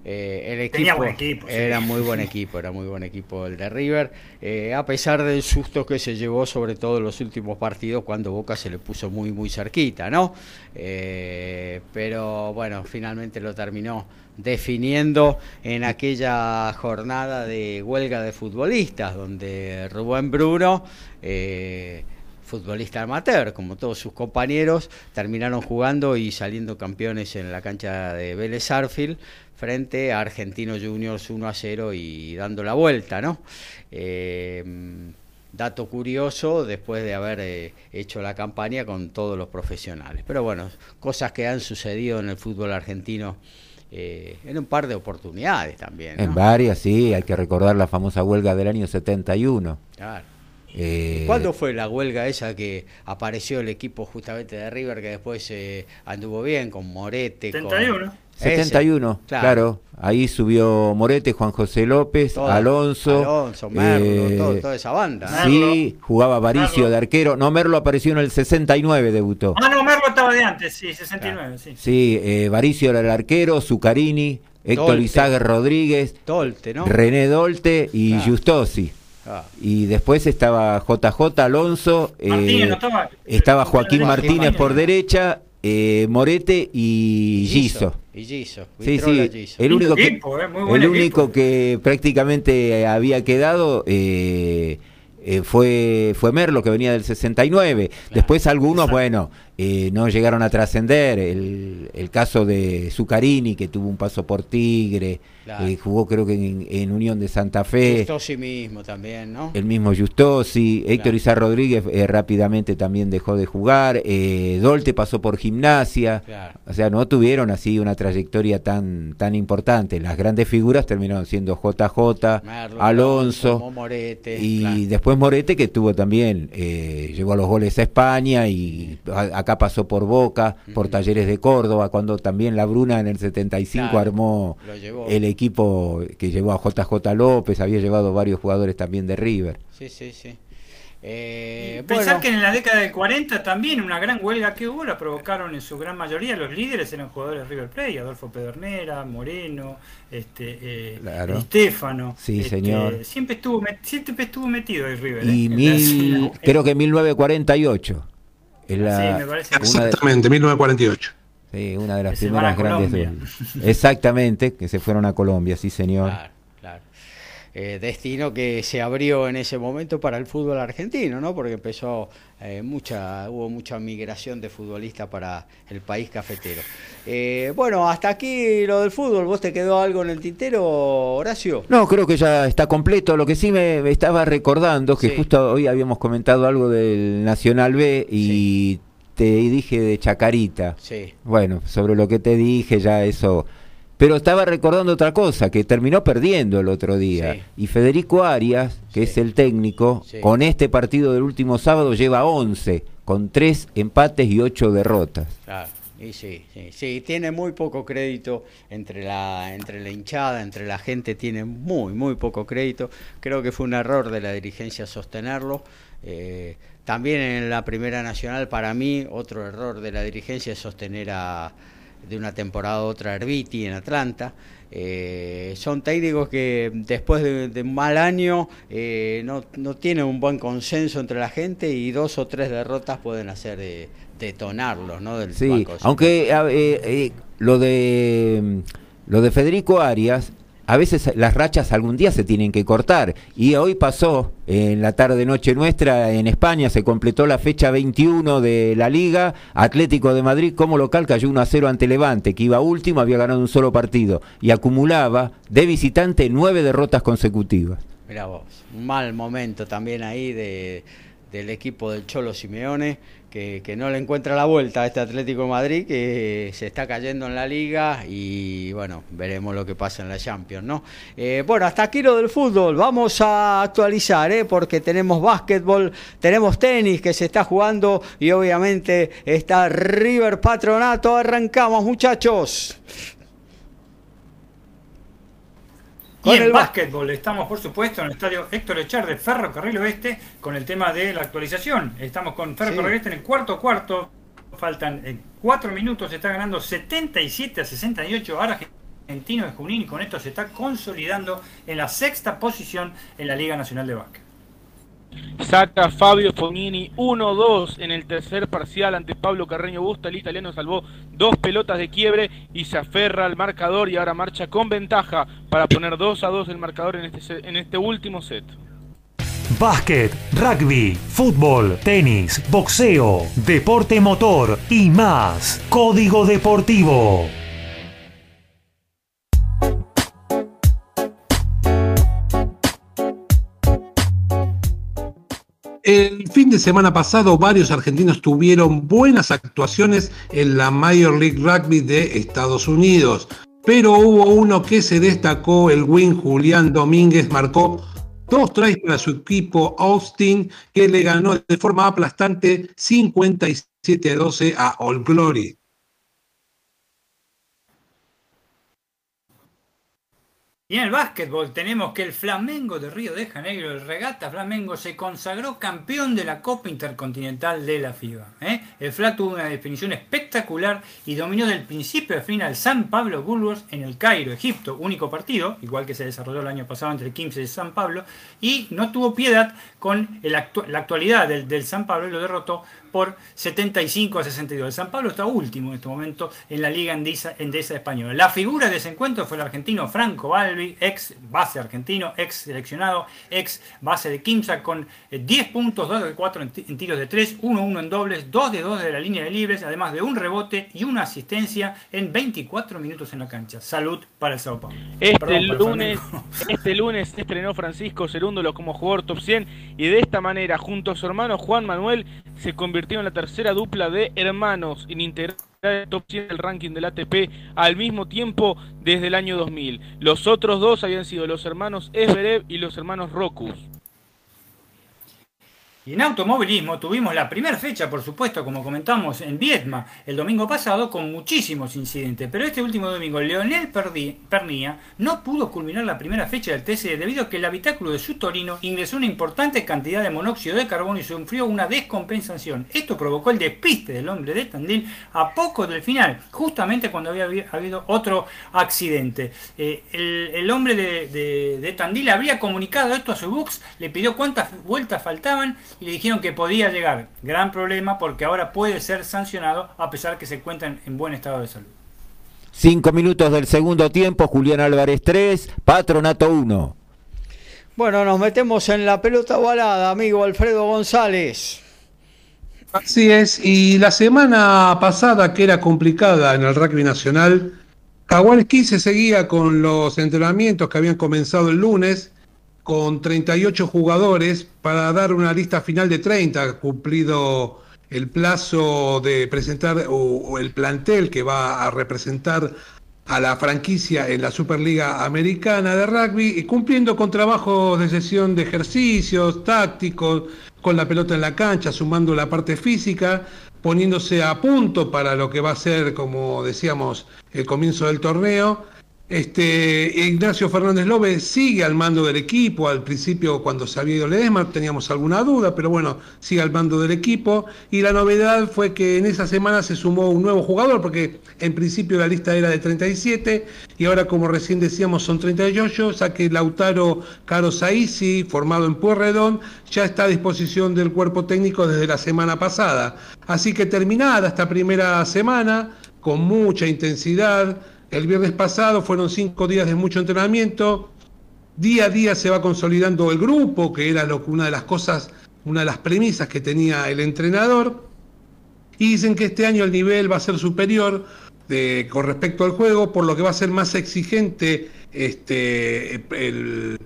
eh, el equipo, era muy buen equipo, era muy buen equipo el de River, eh, a pesar del susto que se llevó sobre todo en los últimos partidos cuando Boca se le puso muy muy cerquita, ¿no? Eh, pero bueno, finalmente lo terminó definiendo en aquella jornada de huelga de futbolistas donde Rubén Bruno futbolista amateur, como todos sus compañeros, terminaron jugando y saliendo campeones en la cancha de Vélez Arfield frente a Argentinos Juniors 1 a 0 y dando la vuelta, ¿no? Eh, dato curioso después de haber eh, hecho la campaña con todos los profesionales. Pero bueno, cosas que han sucedido en el fútbol argentino eh, en un par de oportunidades también. En varias, sí, hay que recordar la famosa huelga del año 71. Claro. Eh, ¿Cuándo fue la huelga esa que apareció el equipo justamente de River que después eh, anduvo bien con Morete? 71. 71, claro. Ahí subió Morete, Juan José López, Alonso. Alonso, Merlo, eh, toda esa banda. Sí, jugaba Varicio de arquero. No, Merlo apareció en el 69, debutó. Ah, no, Merlo estaba de antes, sí, 69, sí. Sí, eh, Varicio era el arquero, Zucarini, Héctor Izague Rodríguez, Dolte, ¿no? René Dolte y Justosi. Ah. Y después estaba JJ Alonso, eh, estaba, estaba, Joaquín Martínez por derecha, eh, Morete y Giso. Y Giso. Sí, sí, el único, que, el único que prácticamente había quedado eh, fue, fue Merlo, que venía del 69. Después algunos, bueno, eh, no llegaron a trascender. El, el, caso de Zucarini, que tuvo un paso por Tigre, eh, jugó creo que en, Unión de Santa Fe. Justosi mismo también, ¿no? El mismo Justosi. Héctor Izar Rodríguez eh, rápidamente también dejó de jugar. Dolte pasó por gimnasia. O sea, no tuvieron así una trayectoria tan, tan importante. Las grandes figuras terminaron siendo JJ, Alonso. y después Morete, que tuvo también, llegó a los goles a España y acá pasó por Boca, por Talleres de Córdoba, cuando también la Bruna en el 75 armó el equipo que llevó a JJ López, había llevado varios jugadores también de River. Sí, sí, sí. Eh, Pensar que en la década del 40 también una gran huelga que hubo la provocaron en su gran mayoría los líderes eran jugadores de River Plate, Adolfo Pedernera, Moreno, este, eh, Estefano. Sí, este, señor. Siempre estuvo, siempre estuvo metido el River. Y ¿eh? creo que en 1948. Exactamente, 1948. Sí, una de las primeras grandes. Exactamente, que se fueron a Colombia, sí, señor. Eh, destino que se abrió en ese momento para el fútbol argentino, ¿no? Porque empezó eh, mucha, hubo mucha migración de futbolistas para el país cafetero. Eh, bueno, hasta aquí lo del fútbol. ¿Vos te quedó algo en el tintero, Horacio? No, creo que ya está completo. Lo que sí me, estaba recordando que justo hoy habíamos comentado algo del Nacional B y te dije de Chacarita. Sí. Bueno, sobre lo que te dije ya eso pero estaba recordando otra cosa, que terminó perdiendo el otro día. Y Federico Arias, que es el técnico, con este partido del último sábado lleva 11, con 3 empates y 8 derrotas. Claro. Y sí, sí, tiene muy poco crédito entre la, entre la hinchada, entre la gente, tiene muy, muy poco crédito. Creo que fue un error de la dirigencia sostenerlo. Eh, también en la Primera Nacional, para mí, otro error de la dirigencia es sostener a, de una temporada a otra Herbiti en Atlanta. Eh, son técnicos que después de, un mal año eh, no, no, tienen un buen consenso entre la gente y dos o tres derrotas pueden hacer de, detonarlos, ¿no? Del sí, aunque eh, lo de lo de Federico Arias a veces las rachas algún día se tienen que cortar. Y hoy pasó, en la tarde noche nuestra, en España, se completó la fecha 21 de la Liga. Atlético de Madrid como local cayó 1 a 0 ante Levante, que iba último, había ganado un solo partido. Y acumulaba de visitante nueve derrotas consecutivas. Mira vos, un mal momento también ahí de, del equipo del Cholo Simeone que, no le encuentra la vuelta a este Atlético Madrid, que se está cayendo en la liga y bueno, veremos lo que pasa en la Champions, ¿no? Eh, bueno, hasta aquí lo del fútbol, vamos a actualizar, ¿eh? porque tenemos básquetbol, tenemos tenis que se está jugando y obviamente está River Patronato, arrancamos muchachos. Y en el básquetbol estamos, por supuesto, en el estadio Héctor Echar de Ferro Carril Oeste con el tema de la actualización. Estamos con Ferro Carril Oeste en el cuarto cuarto. Faltan eh, cuatro minutos, se está ganando 77 a 68 ahora Argentino de Junín y con esto se está consolidando en la sexta posición en la Liga Nacional de Básquet. Saca Fabio Fognini 1-2 en el tercer parcial ante Pablo Carreño Busta. El italiano salvó dos pelotas de quiebre y se aferra al marcador y ahora marcha con ventaja para poner 2 a 2 el marcador en este, en este último set. Básquet, rugby, fútbol, tenis, boxeo, deporte motor y más. Código Deportivo. El fin de semana pasado varios argentinos tuvieron buenas actuaciones en la Major League Rugby de Estados Unidos, pero hubo uno que se destacó, el win Julián Domínguez marcó dos tries para su equipo Austin, que le ganó de forma aplastante 57 a 12 a All Glory. Y en el básquetbol tenemos que el Flamengo de Río de Janeiro, el Regata Flamengo, se consagró campeón de la Copa Intercontinental de la FIBA. ¿eh? El FLA tuvo una definición espectacular y dominó del principio al final San Pablo Bulls en el Cairo, Egipto, único partido, igual que se desarrolló el año pasado entre el 15 y San Pablo, y no tuvo piedad con la actualidad del, del San Pablo y lo derrotó por 75 a 62. El San Pablo está último en este momento en la Liga Endesa, Española. La figura de ese encuentro fue el argentino Franco Balbi, ex base argentino, ex seleccionado, ex base de Kimsa, con 10 eh, puntos, 2 de 4 en, tiros de 3, 1-1 en dobles, 2 de 2 de la línea de libres, además de un rebote y una asistencia en 24 minutos en la cancha. Salud para el Sao Paulo. Este, lunes, este lunes estrenó Francisco Cerúndolo como jugador top 100 y de esta manera, junto a su hermano Juan Manuel, se convirtió en la tercera dupla de hermanos en integrar el top 100 del ranking del ATP al mismo tiempo desde el año 2000. Los otros dos habían sido los hermanos Esberev y los hermanos Rokus. Y en automovilismo tuvimos la primera fecha, por supuesto, como comentamos, en Vietma el domingo pasado, con muchísimos incidentes. Pero este último domingo, Leonel Pernía no pudo culminar la primera fecha del TC debido a que el habitáculo de su Torino ingresó una importante cantidad de monóxido de carbono y sufrió una descompensación. Esto provocó el despiste del hombre de Tandil a poco del final, justamente cuando había habido otro accidente. Eh, el, hombre de, de Tandil había comunicado esto a su box, le pidió cuántas vueltas faltaban y le dijeron que podía llegar. Gran problema porque ahora puede ser sancionado a pesar que se encuentra en buen estado de salud. Cinco minutos del segundo tiempo, Julián Álvarez 3, Patronato 1. Bueno, nos metemos en la pelota ovalada, amigo Alfredo González. Así es, y la semana pasada, que era complicada en el rugby nacional, Jaguares 15 seguía con los entrenamientos que habían comenzado el lunes con 38 jugadores para dar una lista final de 30, cumplido el plazo de presentar o, el plantel que va a representar a la franquicia en la Superliga Americana de Rugby y cumpliendo con trabajos de sesión de ejercicios tácticos, con la pelota en la cancha, sumando la parte física, poniéndose a punto para lo que va a ser, como decíamos, el comienzo del torneo este, Ignacio Fernández López sigue al mando del equipo. Al principio, cuando se había ido Ledesma, teníamos alguna duda, pero bueno, sigue al mando del equipo. Y la novedad fue que en esa semana se sumó un nuevo jugador, porque en principio la lista era de 37, y ahora, como recién decíamos, son 38, ya que Lautaro Caro Saisi, formado en Puerredón, ya está a disposición del cuerpo técnico desde la semana pasada. Así que terminada esta primera semana, con mucha intensidad el viernes pasado fueron cinco días de mucho entrenamiento. Día a día se va consolidando el grupo, que era una de las cosas, una de las premisas que tenía el entrenador. Y dicen que este año el nivel va a ser superior con respecto al juego, por lo que va a ser más exigente este,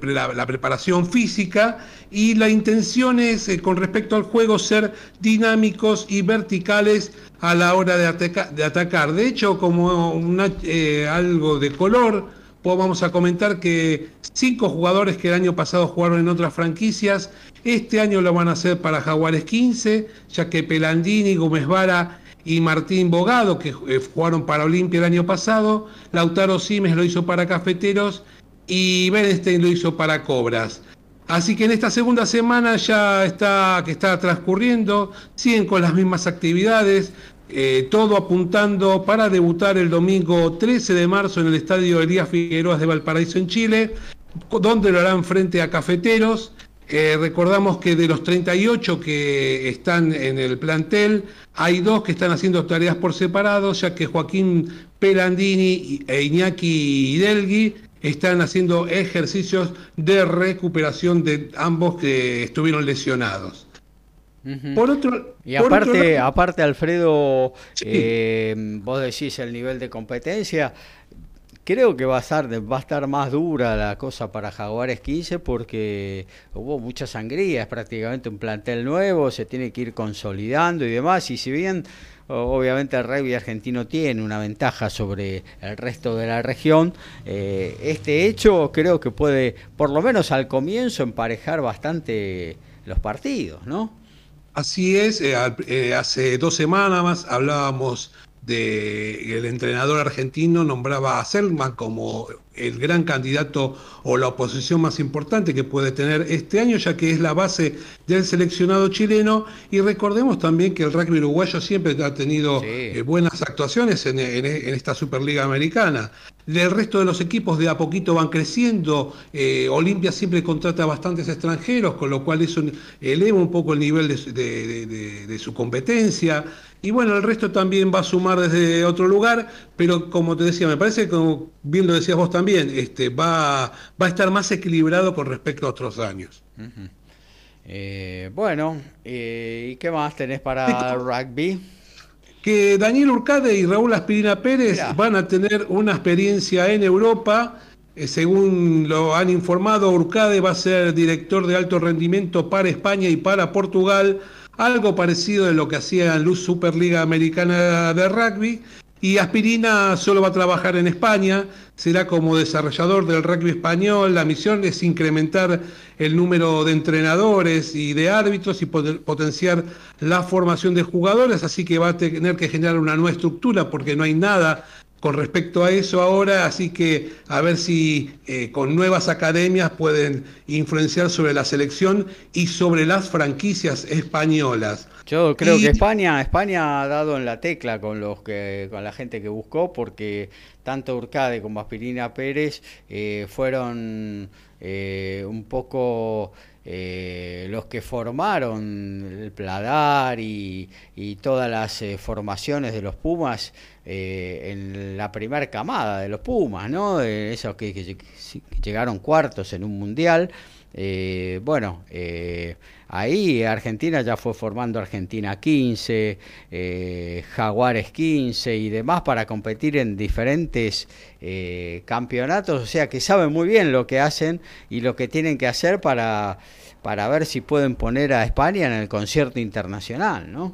la, preparación física y la intención es, eh, con respecto al juego, ser dinámicos y verticales a la hora de, atacar. De hecho, como eh, algo de color, pues vamos a comentar que cinco jugadores que el año pasado jugaron en otras franquicias, este año lo van a hacer para Jaguares 15, ya que Pelandini, Gómez Vara y Martín Bogado, que eh, jugaron para Olimpia el año pasado, Lautaro Simes lo hizo para Cafeteros y Bernstein lo hizo para Cobras. Así que en esta segunda semana ya está que está transcurriendo, siguen con las mismas actividades, eh, todo apuntando para debutar el domingo 13 de marzo en el estadio Elías Figueroa de Valparaíso en Chile, donde lo harán frente a Cafeteros. Eh, recordamos que de los 38 que están en el plantel, hay dos que están haciendo tareas por separado, ya que Joaquín Pelandini e Iñaki Delgui están haciendo ejercicios de recuperación de ambos que estuvieron lesionados. Por otro, y aparte, aparte Alfredo, eh, vos decís el nivel de competencia, creo que va a, estar, va a estar más dura la cosa para Jaguares 15 porque hubo mucha sangría, es prácticamente un plantel nuevo, se tiene que ir consolidando y demás, y si bien obviamente el rugby argentino tiene una ventaja sobre el resto de la región. Eh, este hecho creo que puede, por lo menos al comienzo, emparejar bastante los partidos, ¿no? Así es, eh, eh, hace dos semanas más hablábamos de el entrenador argentino nombraba a Selman como el gran candidato o la oposición más importante que puede tener este año, ya que es la base del seleccionado chileno. Y recordemos también que el rugby uruguayo siempre ha tenido eh, buenas actuaciones en, esta Superliga Americana. El resto de los equipos de a poquito van creciendo. Eh, Olimpia siempre contrata bastantes extranjeros, con lo cual eso eleva un poco el nivel de su competencia. Y bueno, el resto también va a sumar desde otro lugar, pero como te decía, me parece que, como bien lo decías vos también, este, va, va a estar más equilibrado con respecto a otros años. Eh, bueno, eh, ¿y qué más tenés para rugby? Que Daniel Urcade y Raúl Aspirina Pérez van a tener una experiencia en Europa. Eh, según lo han informado, Urcade va a ser director de alto rendimiento para España y para Portugal algo parecido de lo que hacía Luz Superliga Americana de Rugby. Y Aspirina solo va a trabajar en España, será como desarrollador del rugby español. La misión es incrementar el número de entrenadores y de árbitros y potenciar la formación de jugadores, así que va a tener que generar una nueva estructura porque no hay nada con respecto a eso ahora, así que a ver si eh, con nuevas academias pueden influenciar sobre la selección y sobre las franquicias españolas. Yo creo que España, España ha dado en la tecla con los que, con la gente que buscó, porque tanto Urcade como Aspirina Pérez eh, fueron eh, un poco eh, los que formaron el Pladar y, todas las eh, formaciones de los Pumas eh, en la primera camada de los Pumas, ¿no? esos que, llegaron cuartos en un mundial. bueno, ahí Argentina ya fue formando Argentina 15, Jaguares 15 y demás para competir en diferentes campeonatos, o sea que saben muy bien lo que hacen y lo que tienen que hacer para para ver si pueden poner a España en el concierto internacional, ¿no?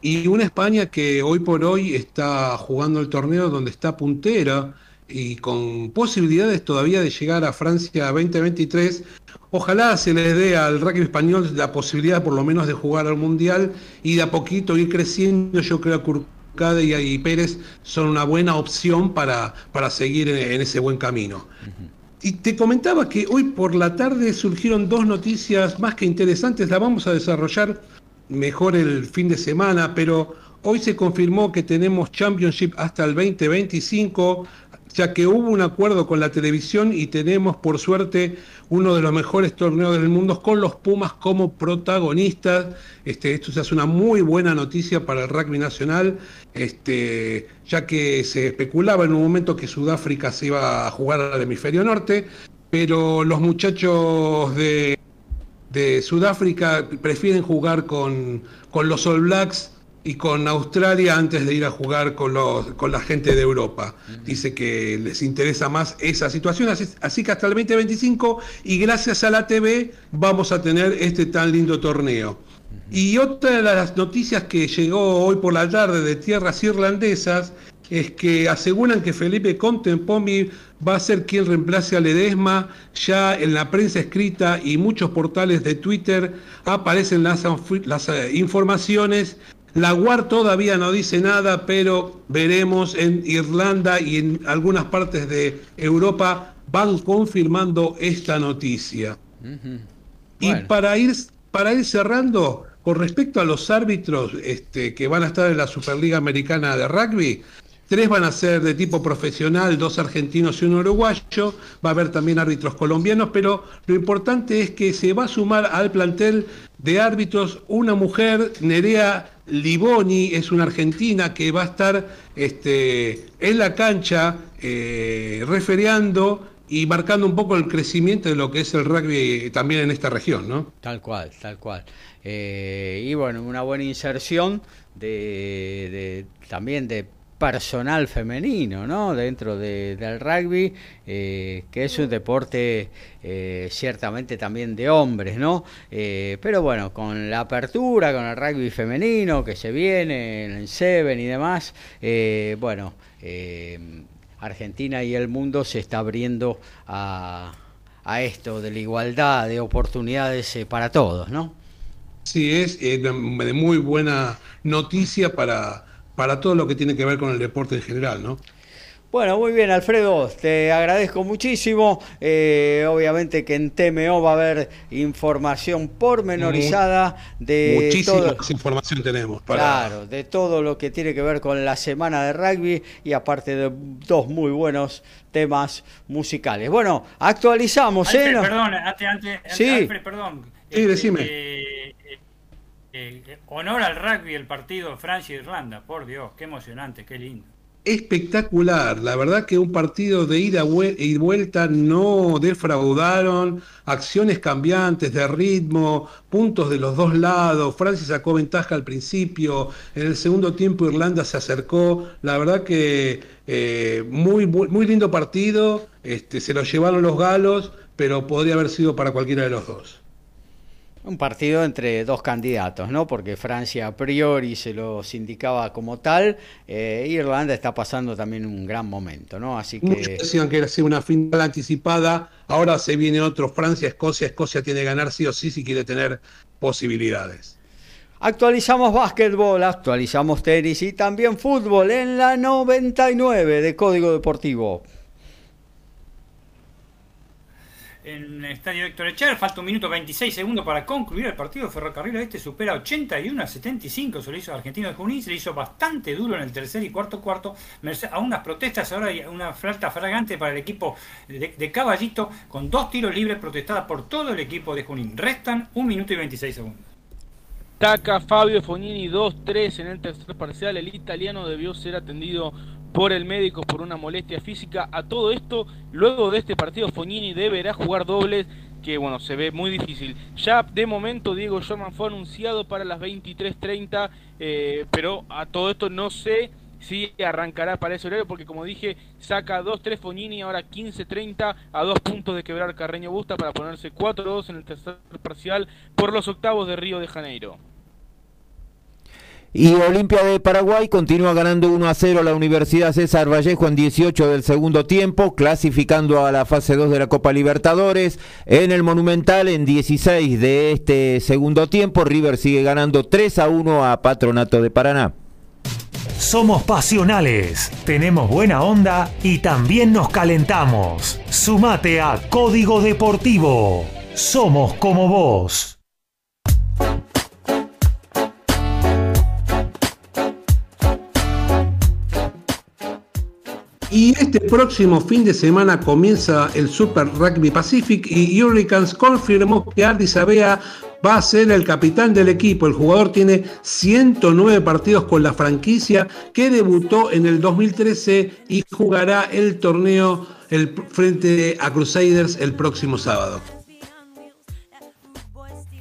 Y una España que hoy por hoy está jugando el torneo donde está puntera y con posibilidades todavía de llegar a Francia 2023. Ojalá se les dé al rugby español la posibilidad por lo menos de jugar al Mundial y de a poquito ir creciendo. Yo creo que Urcade y Pérez son una buena opción para, para seguir en, ese buen camino. Y te comentaba que hoy por la tarde surgieron dos noticias más que interesantes, la vamos a desarrollar mejor el fin de semana, pero hoy se confirmó que tenemos Championship hasta el 2025, ya que hubo un acuerdo con la televisión y tenemos por suerte uno de los mejores torneos del mundo con los Pumas como protagonistas. Este, esto hace una muy buena noticia para el rugby nacional, este, ya que se especulaba en un momento que Sudáfrica se iba a jugar al hemisferio norte, pero los muchachos de, de Sudáfrica prefieren jugar con, con los All Blacks y con Australia antes de ir a jugar con, los, con la gente de Europa. Dice que les interesa más esa situación, así, que hasta el 2025 y gracias a la TV vamos a tener este tan lindo torneo. Y otra de las noticias que llegó hoy por la tarde de tierras irlandesas es que aseguran que Felipe Contempomi va a ser quien reemplace a Ledesma. Ya en la prensa escrita y muchos portales de Twitter aparecen las, las eh, informaciones la UAR todavía no dice nada, pero veremos en Irlanda y en algunas partes de Europa van confirmando esta noticia. Y para ir, para ir cerrando, con respecto a los árbitros este, que van a estar en la Superliga Americana de Rugby, Tres van a ser de tipo profesional, dos argentinos y un uruguayo. Va a haber también árbitros colombianos, pero lo importante es que se va a sumar al plantel de árbitros una mujer, Nerea Liboni, es una argentina que va a estar este, en la cancha eh, referiando y marcando un poco el crecimiento de lo que es el rugby también en esta región, ¿no? Tal cual, tal cual. Eh, y bueno, una buena inserción de también de personal femenino ¿no? dentro del rugby, eh, que es un deporte eh, ciertamente también de hombres, ¿no? Eh, pero bueno, con la apertura, con el rugby femenino que se viene en Seven y demás, bueno, Argentina y el mundo se está abriendo a, a esto de la igualdad de oportunidades para todos, ¿no? Sí, es de muy buena noticia para para todo lo que tiene que ver con el deporte en general, ¿no? Bueno, muy bien, Alfredo, te agradezco muchísimo. Eh, obviamente que en TMO va a haber información pormenorizada de Muchísima todo, información tenemos. Para... claro, de todo lo que tiene que ver con la semana de rugby y aparte de dos muy buenos temas musicales. Bueno, actualizamos, ¿eh? Alfred, perdón, antes, antes, Sí. Alfred, perdón. Sí, decime. eh, eh, honor al rugby el partido Francia-Irlanda, por Dios, qué emocionante, qué lindo. Espectacular, la verdad que un partido de ida y vuelta no defraudaron, acciones cambiantes de ritmo, puntos de los dos lados, Francia sacó ventaja al principio, en el segundo tiempo Irlanda se acercó, la verdad que eh, muy, muy, muy lindo partido, este, se lo llevaron los galos, pero podría haber sido para cualquiera de los dos. Un partido entre dos candidatos, ¿no? Porque Francia a priori se los indicaba como tal, eh, Irlanda está pasando también un gran momento, ¿no? Así Muchos que decían que era una final anticipada, ahora se viene otro Francia, Escocia, Escocia tiene que ganar sí o sí si quiere tener posibilidades. actualizamos básquetbol, actualizamos tenis y también fútbol en la 99 de Código Deportivo. En el estadio Héctor Echar, falta un minuto 26 segundos para concluir el partido. Ferrocarril Oeste supera 81 a 75. Se lo hizo Argentino de Junín, se le hizo bastante duro en el tercer y cuarto cuarto. A unas protestas, ahora hay una falta fragante para el equipo de, Caballito, con dos tiros libres protestadas por todo el equipo de Junín. Restan un minuto y 26 segundos. Taca Fabio Fognini 2-3 en el tercer parcial. El italiano debió ser atendido por el médico por una molestia física. A todo esto, luego de este partido, Fognini deberá jugar dobles, que bueno, se ve muy difícil. Ya de momento, Diego Sherman fue anunciado para las 23.30, eh, pero a todo esto no sé si arrancará para ese horario, porque como dije, saca 2-3 Fognini, ahora 15-30 a dos puntos de quebrar Carreño Busta para ponerse 4-2 en el tercer parcial por los octavos de Río de Janeiro. Y Olimpia de Paraguay continúa ganando 1 a 0 a la Universidad César Vallejo en 18 del segundo tiempo, clasificando a la fase 2 de la Copa Libertadores. En el Monumental, en 16 de este segundo tiempo, River sigue ganando 3 a 1 a Patronato de Paraná. Somos pasionales, tenemos buena onda y también nos calentamos. Sumate a Código Deportivo. Somos como vos. Y este próximo fin de semana comienza el Super Rugby Pacific y Hurricanes confirmó que Ardi Sabea va a ser el capitán del equipo. El jugador tiene 109 partidos con la franquicia que debutó en el 2013 y jugará el torneo el, frente a Crusaders el próximo sábado.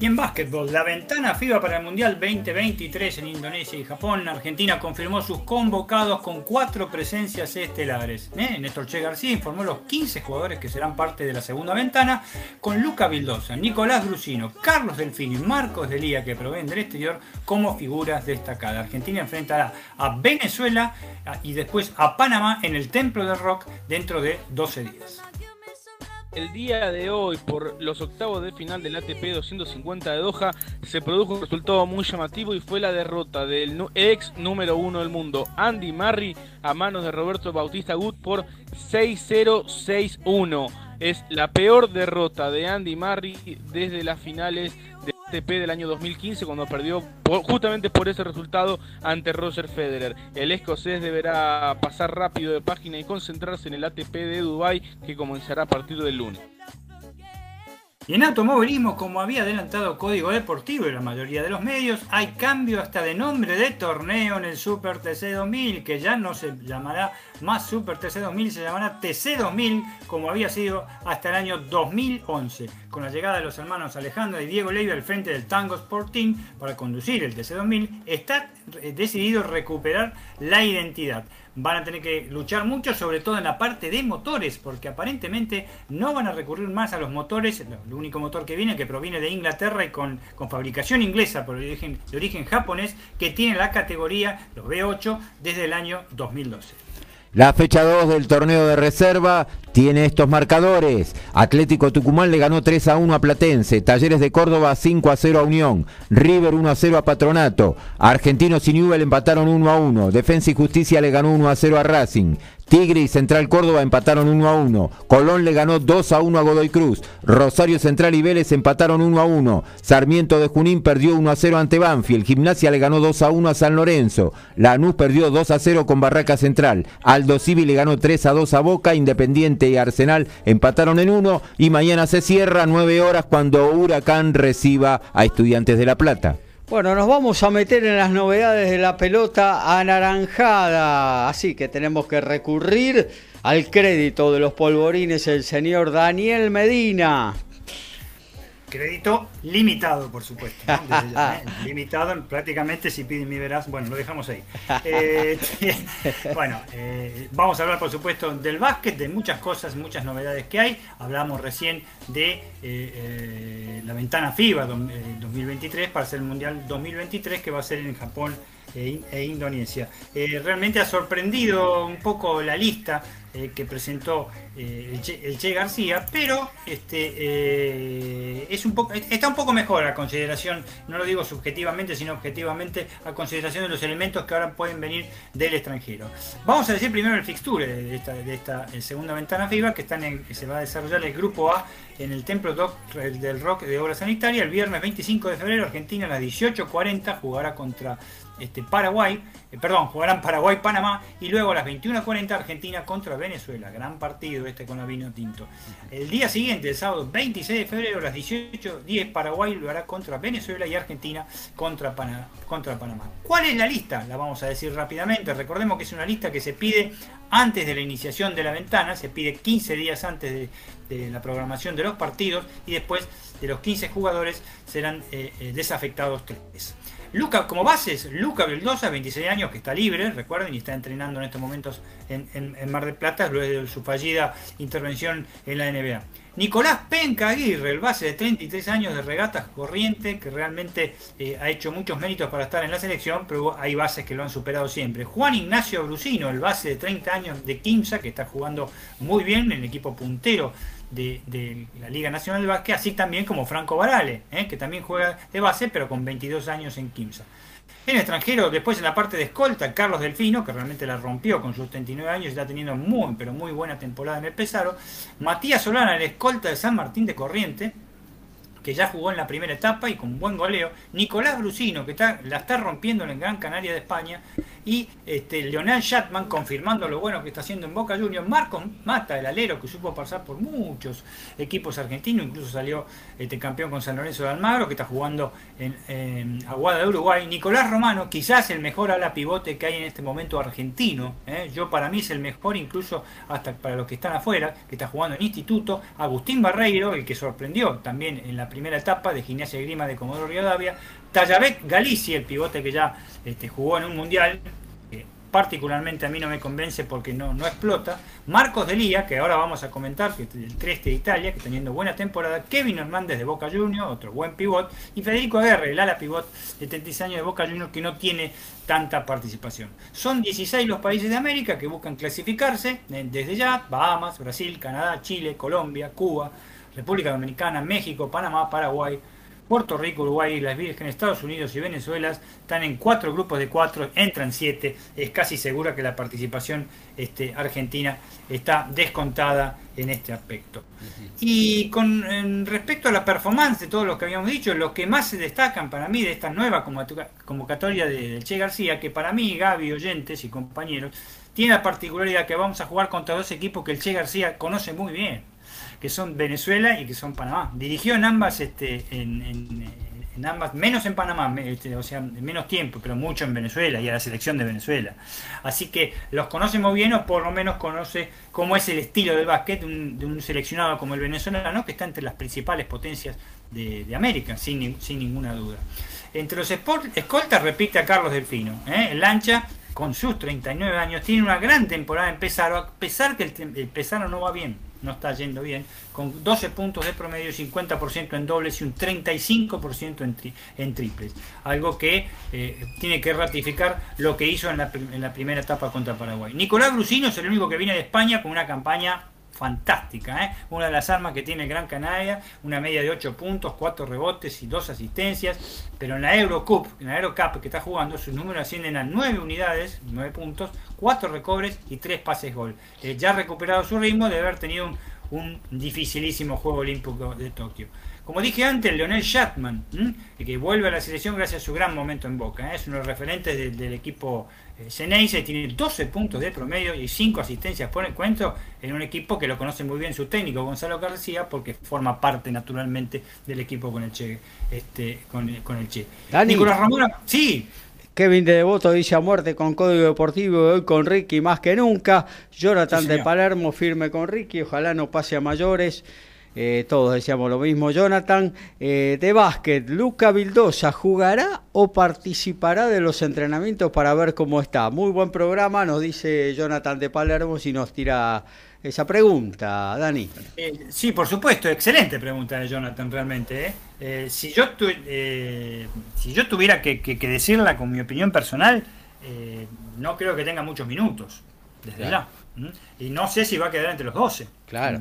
En básquetbol, la ventana FIBA para el Mundial 2023 en Indonesia y Japón, Argentina confirmó sus convocados con cuatro presencias estelares. ¿Eh? Néstor Che García informó los 15 jugadores que serán parte de la segunda ventana, con Luca Vildosa, Nicolás Brusino, Carlos Delfini y Marcos Delía, que proveen del exterior, como figuras destacadas. Argentina enfrentará a Venezuela y después a Panamá en el Templo del Rock dentro de 12 días. El día de hoy, por los octavos de final del ATP 250 de Doha, se produjo un resultado muy llamativo y fue la derrota del ex número uno del mundo, Andy Murray, a manos de Roberto Bautista Gut por 6-0-6-1. Es la peor derrota de Andy Murray desde las finales del ATP del año 2015, cuando perdió justamente por ese resultado ante Roger Federer. El escocés deberá pasar rápido de página y concentrarse en el ATP de Dubai que comenzará a partir del lunes. Y en automovilismo, como había adelantado Código Deportivo y la mayoría de los medios, hay cambio hasta de nombre de torneo en el Super TC 2000, que ya no se llamará más Super TC 2000, se llamará TC 2000, como había sido hasta el año 2011. Con la llegada de los hermanos Alejandro y Diego Leiva al frente del Tango Sport Team para conducir el TC 2000, está eh, decidido recuperar la identidad van a tener que luchar mucho, sobre todo en la parte de motores, porque aparentemente no van a recurrir más a los motores, el único motor que viene, que proviene de Inglaterra y con, fabricación inglesa, por de origen japonés, que tiene la categoría, los B8, desde el año 2012. La fecha 2 del torneo de reserva tiene estos marcadores. Atlético Tucumán le ganó 3 a 1 a Platense, Talleres de Córdoba 5 a 0 a Unión, River 1 a 0 a Patronato, Argentinos y Newell empataron 1 a 1, Defensa y Justicia le ganó 1 a 0 a Racing, Tigre y Central Córdoba empataron 1 a 1. Colón le ganó 2 a 1 a Godoy Cruz. Rosario Central y Vélez empataron 1 a 1. Sarmiento de Junín perdió 1 a 0 ante Banfield. Gimnasia le ganó 2 a 1 a San Lorenzo. Lanús perdió 2 a 0 con Barraca Central. Aldo Civi le ganó 3 a 2 a Boca. Independiente y Arsenal empataron en 1. Y mañana se cierra 9 horas cuando Huracán reciba a Estudiantes de La Plata. Bueno, nos vamos a meter en las novedades de la pelota anaranjada, así que tenemos que recurrir al crédito de los polvorines el señor Daniel Medina. Crédito limitado, por supuesto. ¿eh? Limitado, prácticamente si piden mi verás, bueno, lo dejamos ahí. Eh, bueno, eh, vamos a hablar, por supuesto, del básquet, de muchas cosas, muchas novedades que hay. Hablamos recién de la ventana FIBA 2023 para ser el Mundial 2023 que va a ser en Japón e, e Indonesia. realmente ha sorprendido un poco la lista eh, que presentó eh, el, che, García, pero este, eh, es un está un poco mejor a consideración, no lo digo subjetivamente, sino objetivamente, a consideración de los elementos que ahora pueden venir del extranjero. Vamos a decir primero el fixture de esta, de esta segunda ventana FIBA, que, están en, que se va a desarrollar el grupo A en el Templo del Rock de Obra Sanitaria. El viernes 25 de febrero, Argentina a las 18.40 jugará contra este, Paraguay, eh, perdón, jugarán Paraguay-Panamá y luego a las 21.40 Argentina contra Venezuela. Gran partido este con la vino tinto. El día siguiente, el sábado 26 de febrero a las 18.10 Paraguay lo hará contra Venezuela y Argentina contra, contra Panamá. ¿Cuál es la lista? La vamos a decir rápidamente. Recordemos que es una lista que se pide antes de la iniciación de la ventana, se pide 15 días antes de, la programación de los partidos y después de los 15 jugadores serán eh, eh, desafectados 3. Luca, como bases, Luca Vildosa, 26 años, que está libre, recuerden, y está entrenando en estos momentos en, Mar del Plata, luego de su fallida intervención en la NBA. Nicolás Penca Aguirre, el base de 33 años de regatas corriente, que realmente eh, ha hecho muchos méritos para estar en la selección, pero hay bases que lo han superado siempre. Juan Ignacio Brusino, el base de 30 años de Quimsa, que está jugando muy bien en el equipo puntero de, la Liga Nacional de Básquet, así también como Franco Barale, ¿eh? que también juega de base, pero con 22 años en Quimsa. En extranjero, después en la parte de escolta, Carlos Delfino, que realmente la rompió con sus 39 años y está teniendo muy, pero muy buena temporada en el Pesaro. Matías Solana, el escolta de San Martín de Corriente, que ya jugó en la primera etapa y con buen goleo. Nicolás Brusino, que está, la está rompiendo en Gran Canaria de España. Y este, Leonel Shatman confirmando lo bueno que está haciendo en Boca Juniors, Marco Mata, el alero que supo pasar por muchos equipos argentinos, incluso salió este, campeón con San Lorenzo de Almagro, que está jugando en, Aguada de Uruguay, Nicolás Romano, quizás el mejor ala pivote que hay en este momento argentino, ¿eh? yo para mí es el mejor incluso hasta para los que están afuera, que está jugando en instituto, Agustín Barreiro, el que sorprendió también en la primera etapa de Gimnasia y Grima de Comodoro Rivadavia, Tallavec Galicia, el pivote que ya este, jugó en un mundial, que particularmente a mí no me convence porque no, no explota. Marcos Delía, que ahora vamos a comentar, que es el 3 de Italia, que teniendo buena temporada. Kevin Hernández de Boca Juniors, otro buen pivot. Y Federico Aguerre, el ala pivot de 36 años de Boca Juniors, que no tiene tanta participación. Son 16 los países de América que buscan clasificarse eh, desde ya: Bahamas, Brasil, Canadá, Chile, Colombia, Cuba, República Dominicana, México, Panamá, Paraguay, Puerto Rico, Uruguay, Las Vírgenes, Estados Unidos y Venezuela están en cuatro grupos de cuatro, entran siete. Es casi segura que la participación este, argentina está descontada en este aspecto. Y con respecto a la performance de todo lo que habíamos dicho, lo que más se destacan para mí de esta nueva convocatoria de Che García, que para mí, Gaby, oyentes y compañeros, tiene la particularidad que vamos a jugar contra dos equipos que el Che García conoce muy bien que son Venezuela y que son Panamá. Dirigió en ambas, este, en, ambas, menos en Panamá, este, o sea, menos tiempo, pero mucho en Venezuela y a la selección de Venezuela. Así que los conoce muy bien o por lo menos conoce cómo es el estilo del básquet de un, seleccionado como el venezolano, que está entre las principales potencias de, América, sin, sin ninguna duda. Entre los escoltas repite a Carlos Delfino. ¿eh? El Lancha, con sus 39 años, tiene una gran temporada en Pesaro, a pesar que el, el Pesaro no va bien no está yendo bien, con 12 puntos de promedio, 50% en dobles y un 35% en, en triples. Algo que eh, tiene que ratificar lo que hizo en la, primera etapa contra Paraguay. Nicolás Brusino es el único que viene de España con una campaña fantástica, ¿eh? una de las armas que tiene Gran Canaria, una media de 8 puntos, 4 rebotes y 2 asistencias, pero en la Eurocup, en la Eurocup que está jugando, sus números ascienden a 9 unidades, 9 puntos, 4 recobres y 3 pases gol. Eh, ya ha recuperado su ritmo de haber tenido un, dificilísimo juego olímpico de Tokio. Como dije antes, Leonel Shatman, que vuelve a la selección gracias a su gran momento en Boca. ¿eh? Es uno de los referentes del equipo eh, tiene 12 puntos de promedio y 5 asistencias por encuentro en un equipo que lo conoce muy bien su técnico Gonzalo García porque forma parte naturalmente del equipo con el Che. Este, con, el Che. Nicolás Ramón, sí. Kevin de Devoto dice a muerte con Código Deportivo hoy con Ricky más que nunca. Jonathan de Palermo firme con Ricky, ojalá no pase a mayores. Eh, todos decíamos lo mismo. Jonathan, eh, de básquet, Luca Vildosa, ¿jugará o participará de los entrenamientos para ver cómo está? Muy buen programa, nos dice Jonathan de Palermo si nos tira esa pregunta, Dani. Eh, sí, por supuesto, excelente pregunta de Jonathan realmente. si, yo si yo tuviera que, decirla con mi opinión personal, no creo que tenga muchos minutos, desde ya. Y no sé si va a quedar entre los 12. Claro.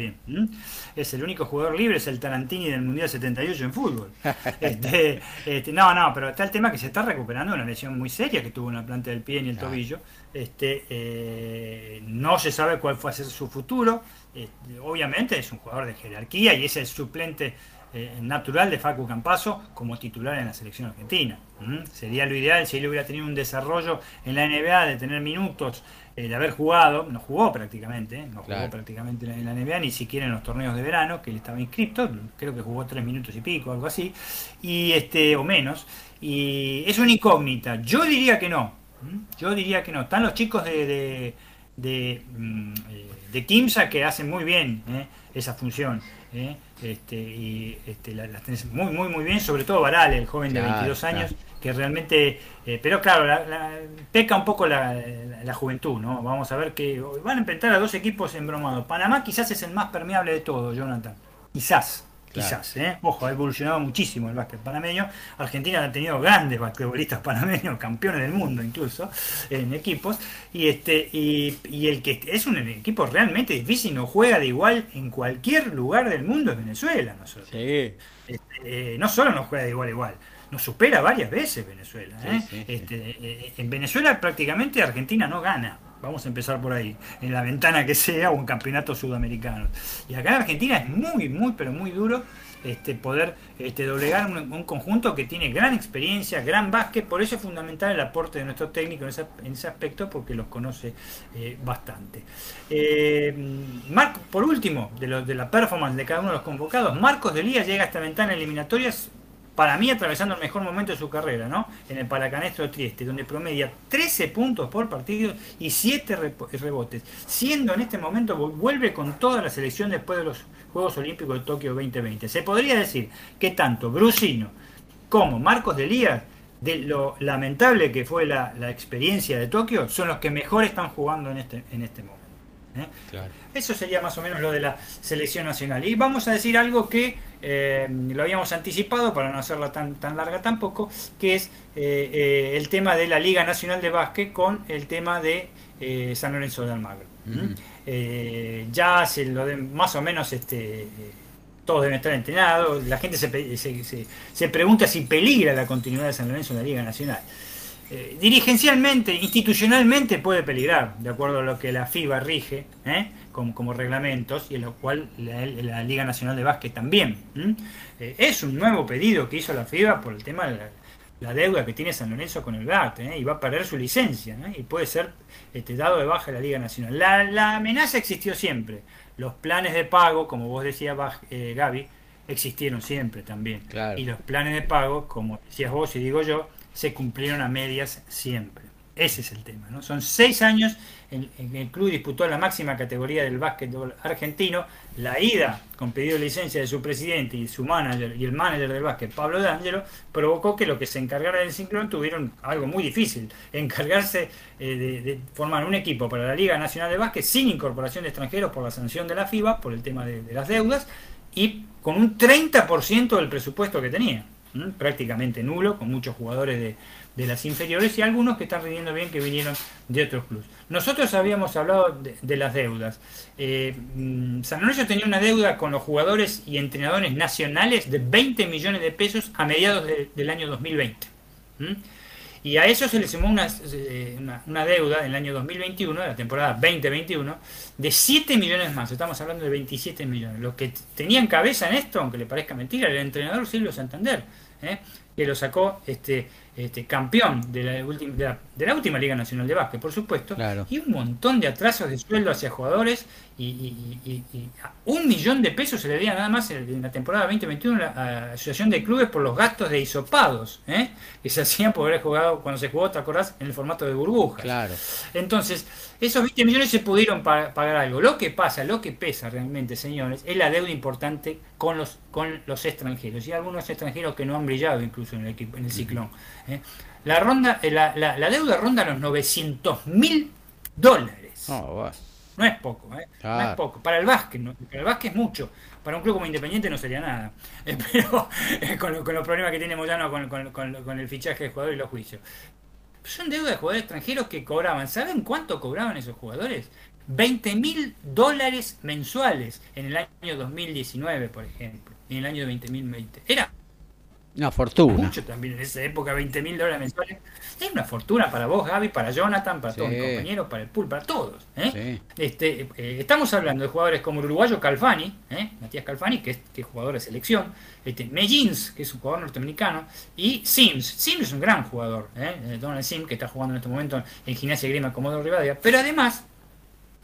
Es el único jugador libre, es el Tarantini del Mundial 78 en fútbol. Este, este, no, no, pero está el tema que se está recuperando una lesión muy seria que tuvo en la planta del pie y el tobillo. Este, eh, no se sabe cuál fue a ser su futuro. Este, obviamente es un jugador de jerarquía y es el suplente eh, natural de Facu Campaso como titular en la selección argentina. Sería lo ideal si él hubiera tenido un desarrollo en la NBA de tener minutos de haber jugado, no jugó prácticamente, ¿eh? no jugó prácticamente en la NBA, ni siquiera en los torneos de verano, que él estaba inscrito, creo que jugó tres minutos y pico, algo así, y este, o menos, y es una incógnita, yo diría que no, yo diría que no, están los chicos de, de, de, mm, eh, Kimsa que hacen muy bien ¿eh? esa función, este, y este, la, muy, muy, muy bien, sobre todo Varal, el joven de 22 años, que realmente, eh, pero claro, peca un poco la, juventud, ¿no? Vamos a ver que van a enfrentar a dos equipos embromados. Panamá quizás es el más permeable de todos, Jonathan. Quizás. Quizás, ¿eh? Ojo, ha evolucionado muchísimo el básquet panameño. Argentina ha tenido grandes basquetbolistas panameños, campeones del mundo incluso, en equipos. Y este y, el que es un equipo realmente difícil, no juega de igual en cualquier lugar del mundo es Venezuela. Nosotros. Sí. Este, eh, no solo no juega de igual a igual, nos supera varias veces Venezuela. ¿eh? Este, eh, en Venezuela prácticamente Argentina no gana. Vamos a empezar por ahí, en la ventana que sea o en campeonatos sudamericanos. Y acá en Argentina es muy, muy, pero muy duro este, poder este, doblegar un, conjunto que tiene gran experiencia, gran básquet, por eso es fundamental el aporte de nuestro técnico en ese, aspecto, porque los conoce eh, bastante. Marco, por último, de, de la performance de cada uno de los convocados, Marcos de Lía llega a esta ventana eliminatoria para mí atravesando el mejor momento de su carrera, ¿no? En el Paracanestro Trieste, donde promedia 13 puntos por partido y 7 rebotes, siendo en este momento vuelve con toda la selección después de los Juegos Olímpicos de Tokio 2020. Se podría decir que tanto Brusino como Marcos de Elías, de lo lamentable que fue la, experiencia de Tokio, son los que mejor están jugando en este, en este momento. ¿Eh? Eso sería más o menos lo de la selección nacional. Y vamos a decir algo que eh, lo habíamos anticipado para no hacerla tan, tan larga tampoco, que es eh, el tema de la Liga Nacional de Básquet con el tema de San Lorenzo de Almagro. ya se lo de, más o menos este todos deben estar entrenados, la gente se, se, se pregunta si peligra la continuidad de San Lorenzo en la Liga Nacional. Eh, dirigencialmente, institucionalmente puede peligrar, de acuerdo a lo que la FIBA rige ¿eh? como, reglamentos y en lo cual la, Liga Nacional de Básquet también. Eh, es un nuevo pedido que hizo la FIBA por el tema de la, deuda que tiene San Lorenzo con el GAT y va a perder su licencia y puede ser este, dado de baja la Liga Nacional. La, amenaza existió siempre. Los planes de pago, como vos decías, Gaby, existieron siempre también. Y los planes de pago, como decías vos y digo yo, se cumplieron a medias siempre. Ese es el tema. ¿no? Son seis años en, el club disputó la máxima categoría del básquetbol argentino. La ida con pedido de licencia de su presidente y su manager y el manager del básquet, Pablo D'Angelo, provocó que los que se encargaran del ciclón tuvieron algo muy difícil, encargarse eh, de, formar un equipo para la Liga Nacional de Básquet sin incorporación de extranjeros por la sanción de la FIBA, por el tema de, de las deudas, y con un 30% del presupuesto que tenía. Prácticamente nulo, con muchos jugadores de, de las inferiores y algunos que están rindiendo bien que vinieron de otros clubes. Nosotros habíamos hablado de, las deudas. Eh, mm, San Lorenzo tenía una deuda con los jugadores y entrenadores nacionales de 20 millones de pesos a mediados del año 2020. Y a eso se le sumó eh, una, una, deuda en el año 2021, la temporada 2021, de 7 millones más. Estamos hablando de 27 millones. Los que tenían cabeza en esto, aunque le parezca mentira, el entrenador Silvio Santander, ¿eh? que lo sacó este, este, campeón de la, de, la, última Liga Nacional de Básquet, por supuesto, y un montón de atrasos de sueldo hacia jugadores y, un millón de pesos se le día nada más en, la temporada 2021 a la Asociación de Clubes por los gastos de hisopados ¿eh? que se hacían por haber jugado cuando se jugó, ¿te acordás? En el formato de burbujas. Claro. Entonces, esos 20 millones se pudieron pagar algo. Lo que pasa, lo que pesa realmente, señores, es la deuda importante con los, con los extranjeros. Y algunos extranjeros que no han brillado incluso en el equipo, en el ciclón. ¿Eh? La, ronda, eh, la, la, deuda ronda los 900 mil dólares. Oh, no es poco, ¿eh? No es poco. Para el básquet, para el básquet es mucho. Para un club como Independiente no sería nada. Eh, pero eh, con, con, los problemas que tiene Moyano con, con, el fichaje de jugadores y los juicios. Son deudas de jugadores extranjeros que cobraban. ¿Saben cuánto cobraban esos jugadores? 20 mil dólares mensuales en el año 2019, por ejemplo. En el año 2020. Era una fortuna. Mucho también en esa época, 20 mil dólares mensuales. Es una fortuna para vos, Gaby, para Jonathan, para todos mis compañeros, para el pool, para todos. ¿eh? Este, eh, estamos hablando de jugadores como el uruguayo Calfani, ¿eh? Matías Calfani, que es, que jugador de selección, este, Mellins, que es un jugador norteamericano, y Sims. Sims es un gran jugador, Donald Sims, que está jugando en este momento en Gimnasia Grima Comodoro Rivadavia, pero además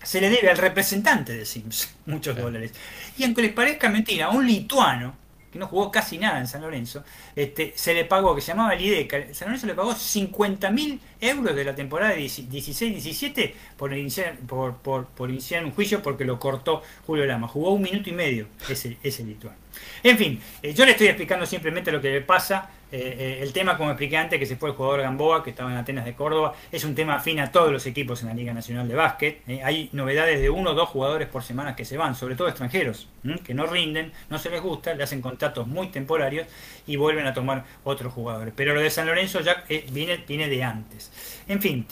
se le debe al representante de Sims muchos dólares. Y aunque les parezca mentira, un lituano que no jugó casi nada en San Lorenzo, este, se le pagó, que se llamaba el IDECA, San Lorenzo le pagó 50.000 euros de la temporada 16-17 por iniciar, por, por, iniciar un juicio porque lo cortó Julio Lama. Jugó un minuto y medio ese, ese lituano. En fin, eh, yo le estoy explicando simplemente lo que le pasa eh, eh, el tema, como expliqué antes, que se fue el jugador Gamboa, que estaba en Atenas de Córdoba, es un tema afín a todos los equipos en la Liga Nacional de Básquet. Eh, hay novedades de uno o dos jugadores por semana que se van, sobre todo extranjeros, que no rinden, no se les gusta, le hacen contratos muy temporarios y vuelven a tomar otros jugadores. Pero lo de San Lorenzo ya viene, viene de antes. En fin,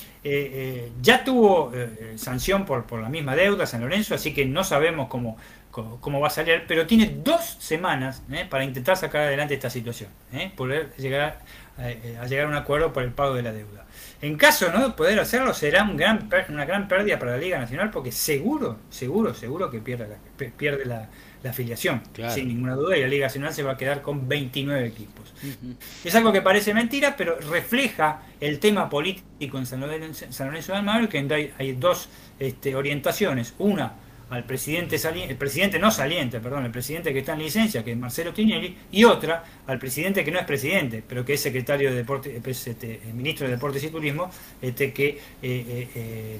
ya tuvo sanción por, por la misma deuda San Lorenzo, así que no sabemos cómo cómo va a salir, pero tiene dos semanas ¿eh? para intentar sacar adelante esta situación, ¿eh? poder llegar eh, a, llegar a un acuerdo por el pago de la deuda. En caso no de poder hacerlo, será un gran, una gran pérdida para la Liga Nacional porque seguro, seguro, seguro que pierde la, pierde la, afiliación, sin ninguna duda, y la Liga Nacional se va a quedar con 29 equipos. Es algo que parece mentira, pero refleja el tema político en San Lorenzo, San Lorenzo de Almagro, que hay, hay dos este, orientaciones. Una, al presidente saliente, el presidente no saliente, perdón, el presidente que está en licencia, que es Marcelo Tinelli, y otra al presidente que no es presidente, pero que es secretario de Deporte, este, ministro de Deportes y Turismo, este que eh, eh, eh,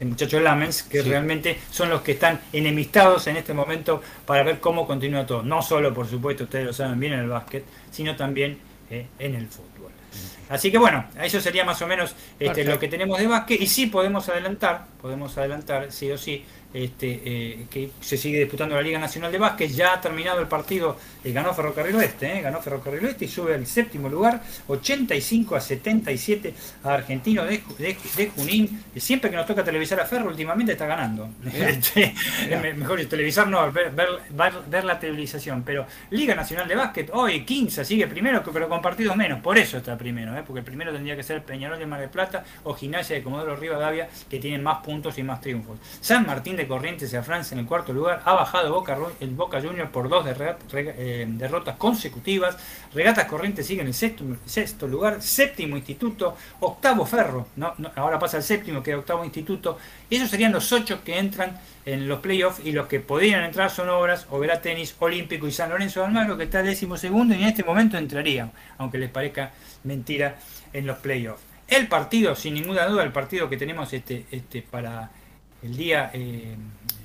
el muchacho Lamens, que realmente son los que están enemistados en este momento para ver cómo continúa todo. No solo, por supuesto, ustedes lo saben bien en el básquet, sino también en el fútbol. Así que bueno, eso sería más o menos este, lo que tenemos de básquet y sí podemos adelantar, podemos adelantar sí o sí, este, eh, que se sigue disputando la Liga Nacional de Básquet. Ya ha terminado el partido, eh, ganó Ferrocarril Oeste, eh, ganó Ferrocarril Oeste y sube al séptimo lugar, 85 a 77 a Argentino de, Junín. Siempre que nos toca televisar a Ferro, últimamente está ganando. Este, mejor televisar no, ver, ver, la televisación. Pero Liga Nacional de Básquet, hoy 15 sigue primero, pero con partidos menos. Por eso está primero, porque el primero tendría que ser Peñarol de Mar del Plata o Gimnasia de Comodoro Rivadavia, que tienen más puntos y más triunfos. San Martín de Corrientes a Francia en el cuarto lugar. Ha bajado Boca, el Boca Junior por dos eh, derrotas consecutivas. Regatas Corrientes sigue en el sexto, sexto lugar. Séptimo instituto. Octavo Ferro. No, ahora pasa el séptimo, que octavo instituto. Esos serían los ocho que entran en los playoffs y los que podrían entrar son Obras, Overa Tenis, Olímpico y San Lorenzo de Almagro, que está décimo segundo y en este momento entrarían, aunque les parezca mentira, en los playoffs. El partido, sin ninguna duda, el partido que tenemos este, este para el día eh,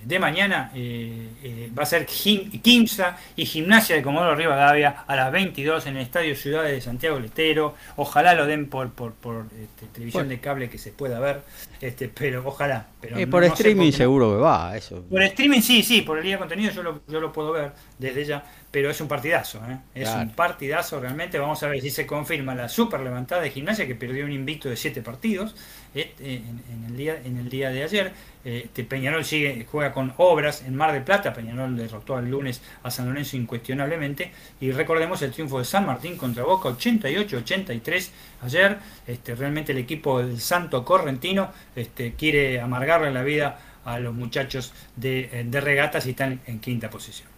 de mañana eh, eh, va a ser Quimsa y Gimnasia de Comodoro Rivadavia a las 22 en el Estadio Ciudad de Santiago del Estero. Ojalá lo den por, por, este, televisión de cable que se pueda ver, este, pero ojalá. Pero por streaming seguro que va, eso. Por streaming sí, sí, por el día de contenido yo lo, yo lo puedo ver desde ya pero es un partidazo, ¿eh? es un partidazo realmente. Vamos a ver si se confirma la super levantada de gimnasia que perdió un invicto de siete partidos eh, en, el día, en el día de ayer. Este Peñarol sigue, juega con obras en Mar del Plata. Peñarol derrotó el lunes a San Lorenzo incuestionablemente. Y recordemos el triunfo de San Martín contra Boca 88-83 ayer. Este, realmente el equipo del Santo Correntino este, quiere amargarle la vida a los muchachos de, de regatas y están en quinta posición.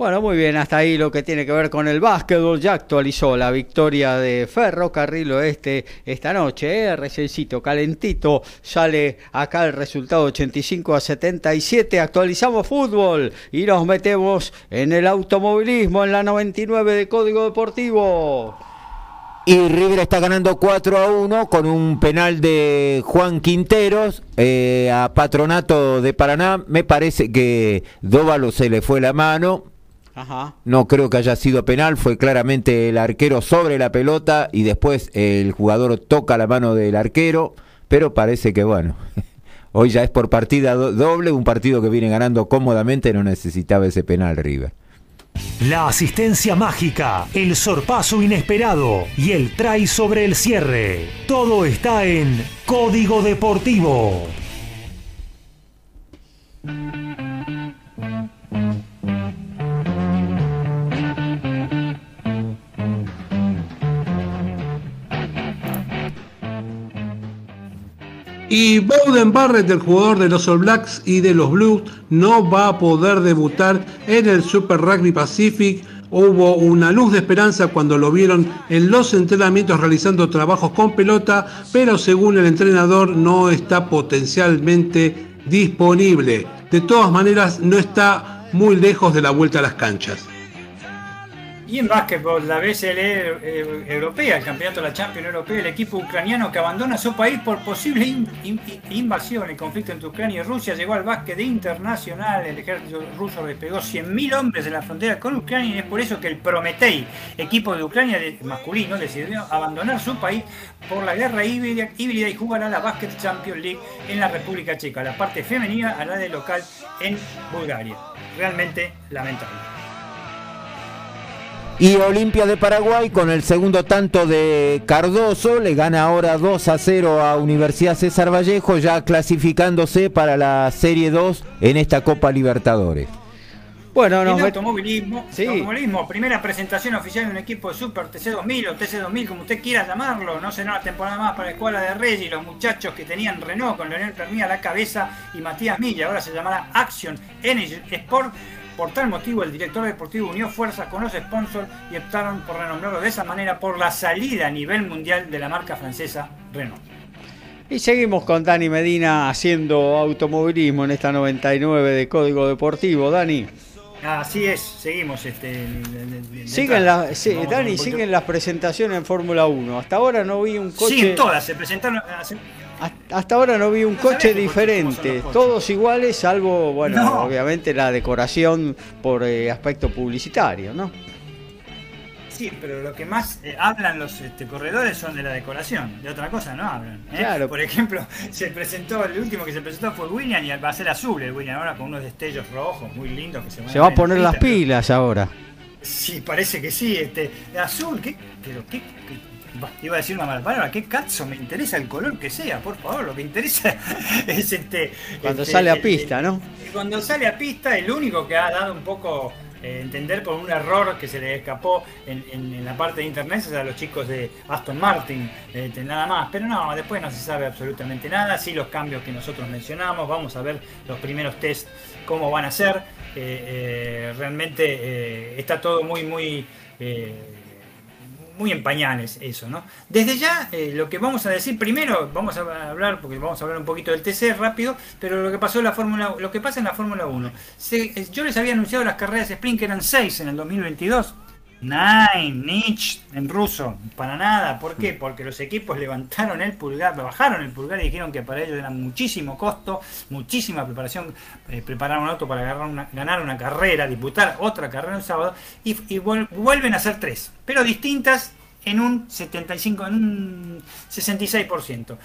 Bueno, muy bien, hasta ahí lo que tiene que ver con el básquetbol. Ya actualizó la victoria de Ferrocarril Oeste esta noche. ¿eh? Calentito. Sale acá el resultado 85 a 77. Actualizamos fútbol y nos metemos en el automovilismo en la 99 de Código Deportivo. Y River está ganando 4 a 1 con un penal de Juan Quinteros eh, a Patronato de Paraná. Me parece que Dóvalo se le fue la mano. No creo que haya sido penal, fue claramente el arquero sobre la pelota y después el jugador toca la mano del arquero, pero parece que bueno, hoy ya es por partida doble, un partido que viene ganando cómodamente, no necesitaba ese penal River. La asistencia mágica, el sorpaso inesperado y el try sobre el cierre. Todo está en Código Deportivo. Y Bowden Barrett, el jugador de los All Blacks y de los Blues, no va a poder debutar en el Super Rugby Pacific. Hubo una luz de esperanza cuando lo vieron en los entrenamientos realizando trabajos con pelota, pero según el entrenador no está potencialmente disponible. De todas maneras, no está muy lejos de la vuelta a las canchas. Y en básquetbol, la BSL eh, europea, el campeonato de la Champions Europea, el equipo ucraniano que abandona su país por posible invasión, el conflicto entre Ucrania y Rusia, llegó al básquet internacional. El ejército ruso despegó 100.000 hombres en la frontera con Ucrania y es por eso que el Prometei, equipo de Ucrania masculino, decidió abandonar su país por la guerra híbrida, y jugará la Basket Champions League en la República Checa. La parte femenina hará de local en Bulgaria. Realmente lamentable. Y Olimpia de Paraguay con el segundo tanto de Cardoso le gana ahora 2 a 0 a Universidad César Vallejo, ya clasificándose para la Serie 2 en esta Copa Libertadores. Bueno, no, automovilismo, automovilismo, primera presentación oficial de un equipo de Super TC2000 o TC2000, como usted quiera llamarlo. No será una temporada más para la Escuela de Reyes y los muchachos que tenían Renault con Leonel Permía a la cabeza y Matías Milla. Ahora se llamará Action Energy Sport por tal motivo, el director deportivo unió fuerzas con los sponsors y optaron por renombrarlo de esa manera por la salida a nivel mundial de la marca francesa Renault. Y seguimos con Dani Medina haciendo automovilismo en esta 99 de Código Deportivo. Dani. Así es, seguimos. Este, siguen Dani, siguen las presentaciones en Fórmula 1. Hasta ahora no vi un coche. Sí, todas se presentaron. Hasta ahora no vi un coche diferente, todos iguales, salvo, bueno, obviamente la decoración por eh, aspecto publicitario, ¿no? Sí, pero lo que más eh, hablan los este, corredores son de la decoración, de otra cosa no hablan. ¿eh? Claro. Por ejemplo, se presentó, el último que se presentó fue William y va a ser azul el William ahora con unos destellos rojos muy lindos que se, se va a poner las pilas ahora. Sí, parece que sí, este, azul, ¿qué? Pero qué iba a decir una mala palabra, qué cazzo, me interesa el color que sea, por favor, lo que interesa es este... Cuando este, sale a pista, ¿no? Cuando sale a pista, el único que ha dado un poco eh, entender por un error que se le escapó en, la parte de internet es a los chicos de Aston Martin, este, nada más, pero no, después no se sabe absolutamente nada, sí los cambios que nosotros mencionamos, vamos a ver los primeros test cómo van a ser, eh, eh, realmente está todo muy, muy muy en pañales eso, ¿no? Desde ya, eh, lo que vamos a decir primero, vamos a hablar, porque vamos a hablar un poquito del TC rápido, pero lo que pasó en la Fórmula, lo que pasa en la Fórmula 1. Eh, yo les había anunciado las carreras sprint que eran 6 en el 2022. Nine, niche, en ruso, para nada. ¿Por qué? Porque los equipos levantaron el pulgar, bajaron el pulgar y dijeron que para ellos era muchísimo costo, muchísima preparación, eh, preparar un auto para ganar una carrera, disputar otra carrera el sábado, y, vuelven a ser tres, pero distintas en un 75, en un 66%.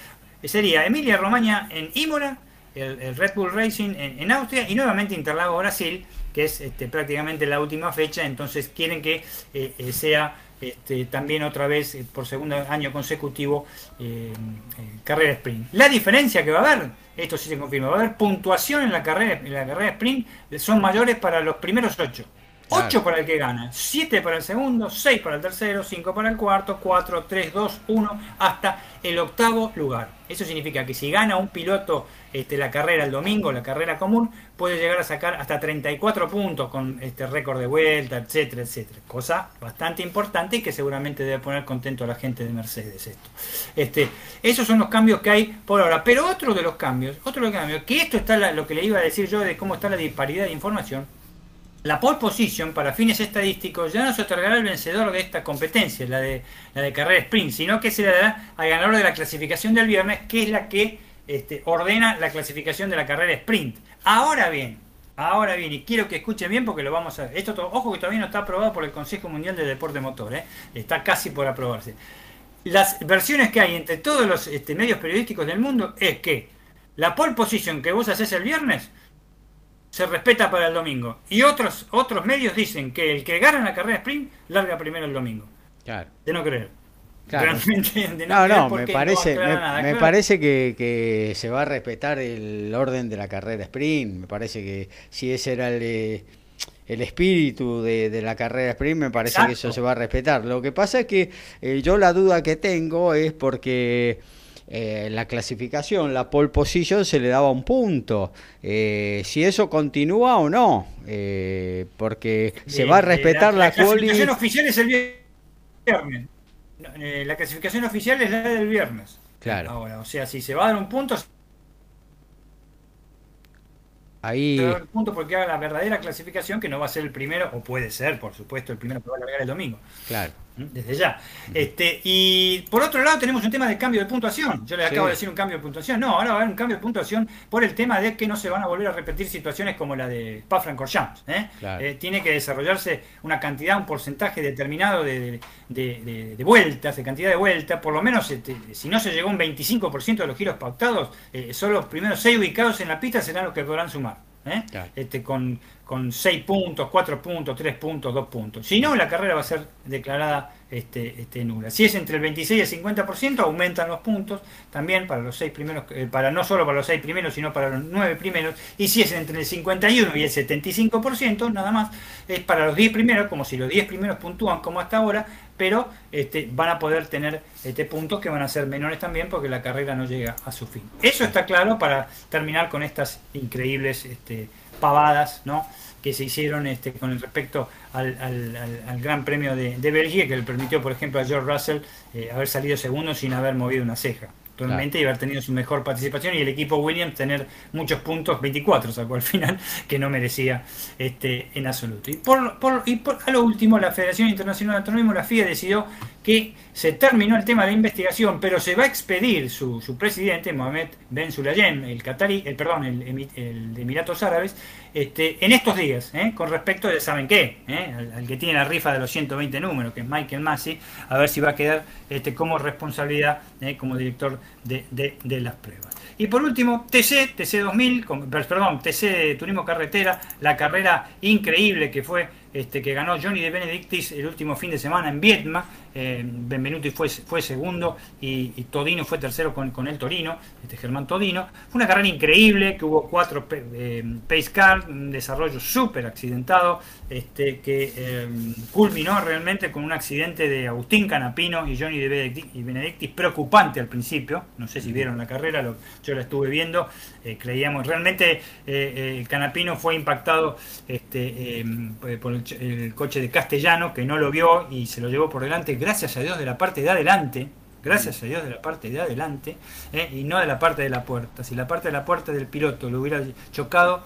Sería Emilia Romagna en Imola, el, Red Bull Racing en, en Austria y nuevamente Interlago Brasil que es este, prácticamente la última fecha, entonces quieren que eh, eh, sea este, también otra vez por segundo año consecutivo carrera sprint. La diferencia que va a haber, esto sí se confirma, va a haber puntuación en la carrera, en la carrera sprint, son mayores para los primeros ocho. 8 para el que gana, 7 para el segundo, 6 para el tercero, 5 para el cuarto, 4, 3, 2, 1, hasta el octavo lugar. Eso significa que si gana un piloto este, la carrera el domingo, la carrera común, puede llegar a sacar hasta 34 puntos con este récord de vuelta, etcétera, etcétera. Cosa bastante importante y que seguramente debe poner contento a la gente de Mercedes esto. Este, esos son los cambios que hay por ahora. Pero otro de los cambios, otro de los cambios, que esto está lo que le iba a decir yo de cómo está la disparidad de información la pole position, para fines estadísticos, ya no se otorgará al vencedor de esta competencia, la de, la de carrera sprint, sino que se le dará al ganador de la clasificación del viernes, que es la que este, ordena la clasificación de la carrera sprint. Ahora bien, ahora bien, y quiero que escuchen bien porque lo vamos a ver. Esto, ojo que todavía no está aprobado por el Consejo Mundial de Deporte Motor, ¿eh? está casi por aprobarse. Las versiones que hay entre todos los este, medios periodísticos del mundo es que la pole position que vos haces el viernes se respeta para el domingo. Y otros, otros medios dicen que el que gana la carrera sprint larga primero el domingo. Claro. De no creer. no, no, me parece, me, parece que, se va a respetar el orden de la carrera sprint. Me parece que si ese era el, eh, el espíritu de, la carrera sprint, me parece que eso se va a respetar. Lo que pasa es que eh, yo la duda que tengo es porque eh, la clasificación, la pole position, se le daba un punto. Eh, si eso continúa o no, eh, porque se va a respetar la, la, la clasificación oficial es el viernes. La clasificación oficial es la del viernes. Claro. Ahora, o sea, si se va a dar un punto, Ahí... un punto porque haga la verdadera clasificación, que no va a ser el primero, o puede ser, por supuesto, el primero que va a largar el domingo. Claro desde ya. Este, y por otro lado tenemos un tema de cambio de puntuación. Yo les acabo de decir un cambio de puntuación. No, ahora va a haber un cambio de puntuación por el tema de que no se van a volver a repetir situaciones como la de Spa-Francorchamps. ¿eh? ¿eh? tiene que desarrollarse una cantidad, un porcentaje determinado de, de, vueltas, de cantidad de vueltas. Por lo menos, este, si no se llegó un 25% de los giros pautados, eh, solo los primeros 6 ubicados en la pista serán los que podrán sumar. ¿eh? Este, con, con 6 puntos, 4 puntos, 3 puntos, 2 puntos. Si no, la carrera va a ser declarada este, este, nula. Si es entre el 26 y el 50%, aumentan los puntos también para los seis primeros, eh, para no solo para los 6 primeros, sino para los 9 primeros. Y si es entre el 51 y el 75%, nada más, es para los 10 primeros, como si los 10 primeros puntúan como hasta ahora, pero este, van a poder tener este, puntos que van a ser menores también porque la carrera no llega a su fin. Eso está claro para terminar con estas increíbles este, pavadas, ¿no? que se hicieron este, con respecto al, al, Gran Premio de, de, Bélgica, que le permitió, por ejemplo, a George Russell eh, haber salido segundo sin haber movido una ceja. Realmente y haber tenido su mejor participación y el equipo Williams tener muchos puntos, 24 sacó al final, que no merecía este, en absoluto. Y, por, por, y por, a lo último, la Federación Internacional de Autonomismo, la FIA, decidió que se terminó el tema de investigación, pero se va a expedir su, su presidente, Mohamed Ben Sulayem, el Qatari, el perdón, el, el, Emiratos Árabes, este, en estos días, ¿eh? con respecto de, ¿saben qué? ¿Eh? Al, que tiene la rifa de los 120 números, que es Michael Massey, a ver si va a quedar este, como responsabilidad, ¿eh? como director de, de, de las pruebas. Y por último, TC, TC 2000, perdón, TC Turismo Carretera, la carrera increíble que fue este, que ganó Johnny de Benedictis el último fin de semana en Vietnam. Eh, Benvenuti fue, fue segundo y, Todino fue tercero con, el Torino, este Germán Todino. Fue una carrera increíble, que hubo cuatro eh, pace car, un desarrollo súper accidentado, este, que eh, culminó realmente con un accidente de Agustín Canapino y Johnny de Benedictis, preocupante al principio. No sé si vieron la carrera, yo la estuve viendo. creíamos, realmente Canapino fue impactado este, por el el coche de Castellano, que no lo vio y se lo llevó por delante, gracias a Dios de la parte de adelante, gracias a Dios de la parte de adelante, eh, y no de la parte de la puerta. Si la parte de la puerta del piloto lo hubiera chocado,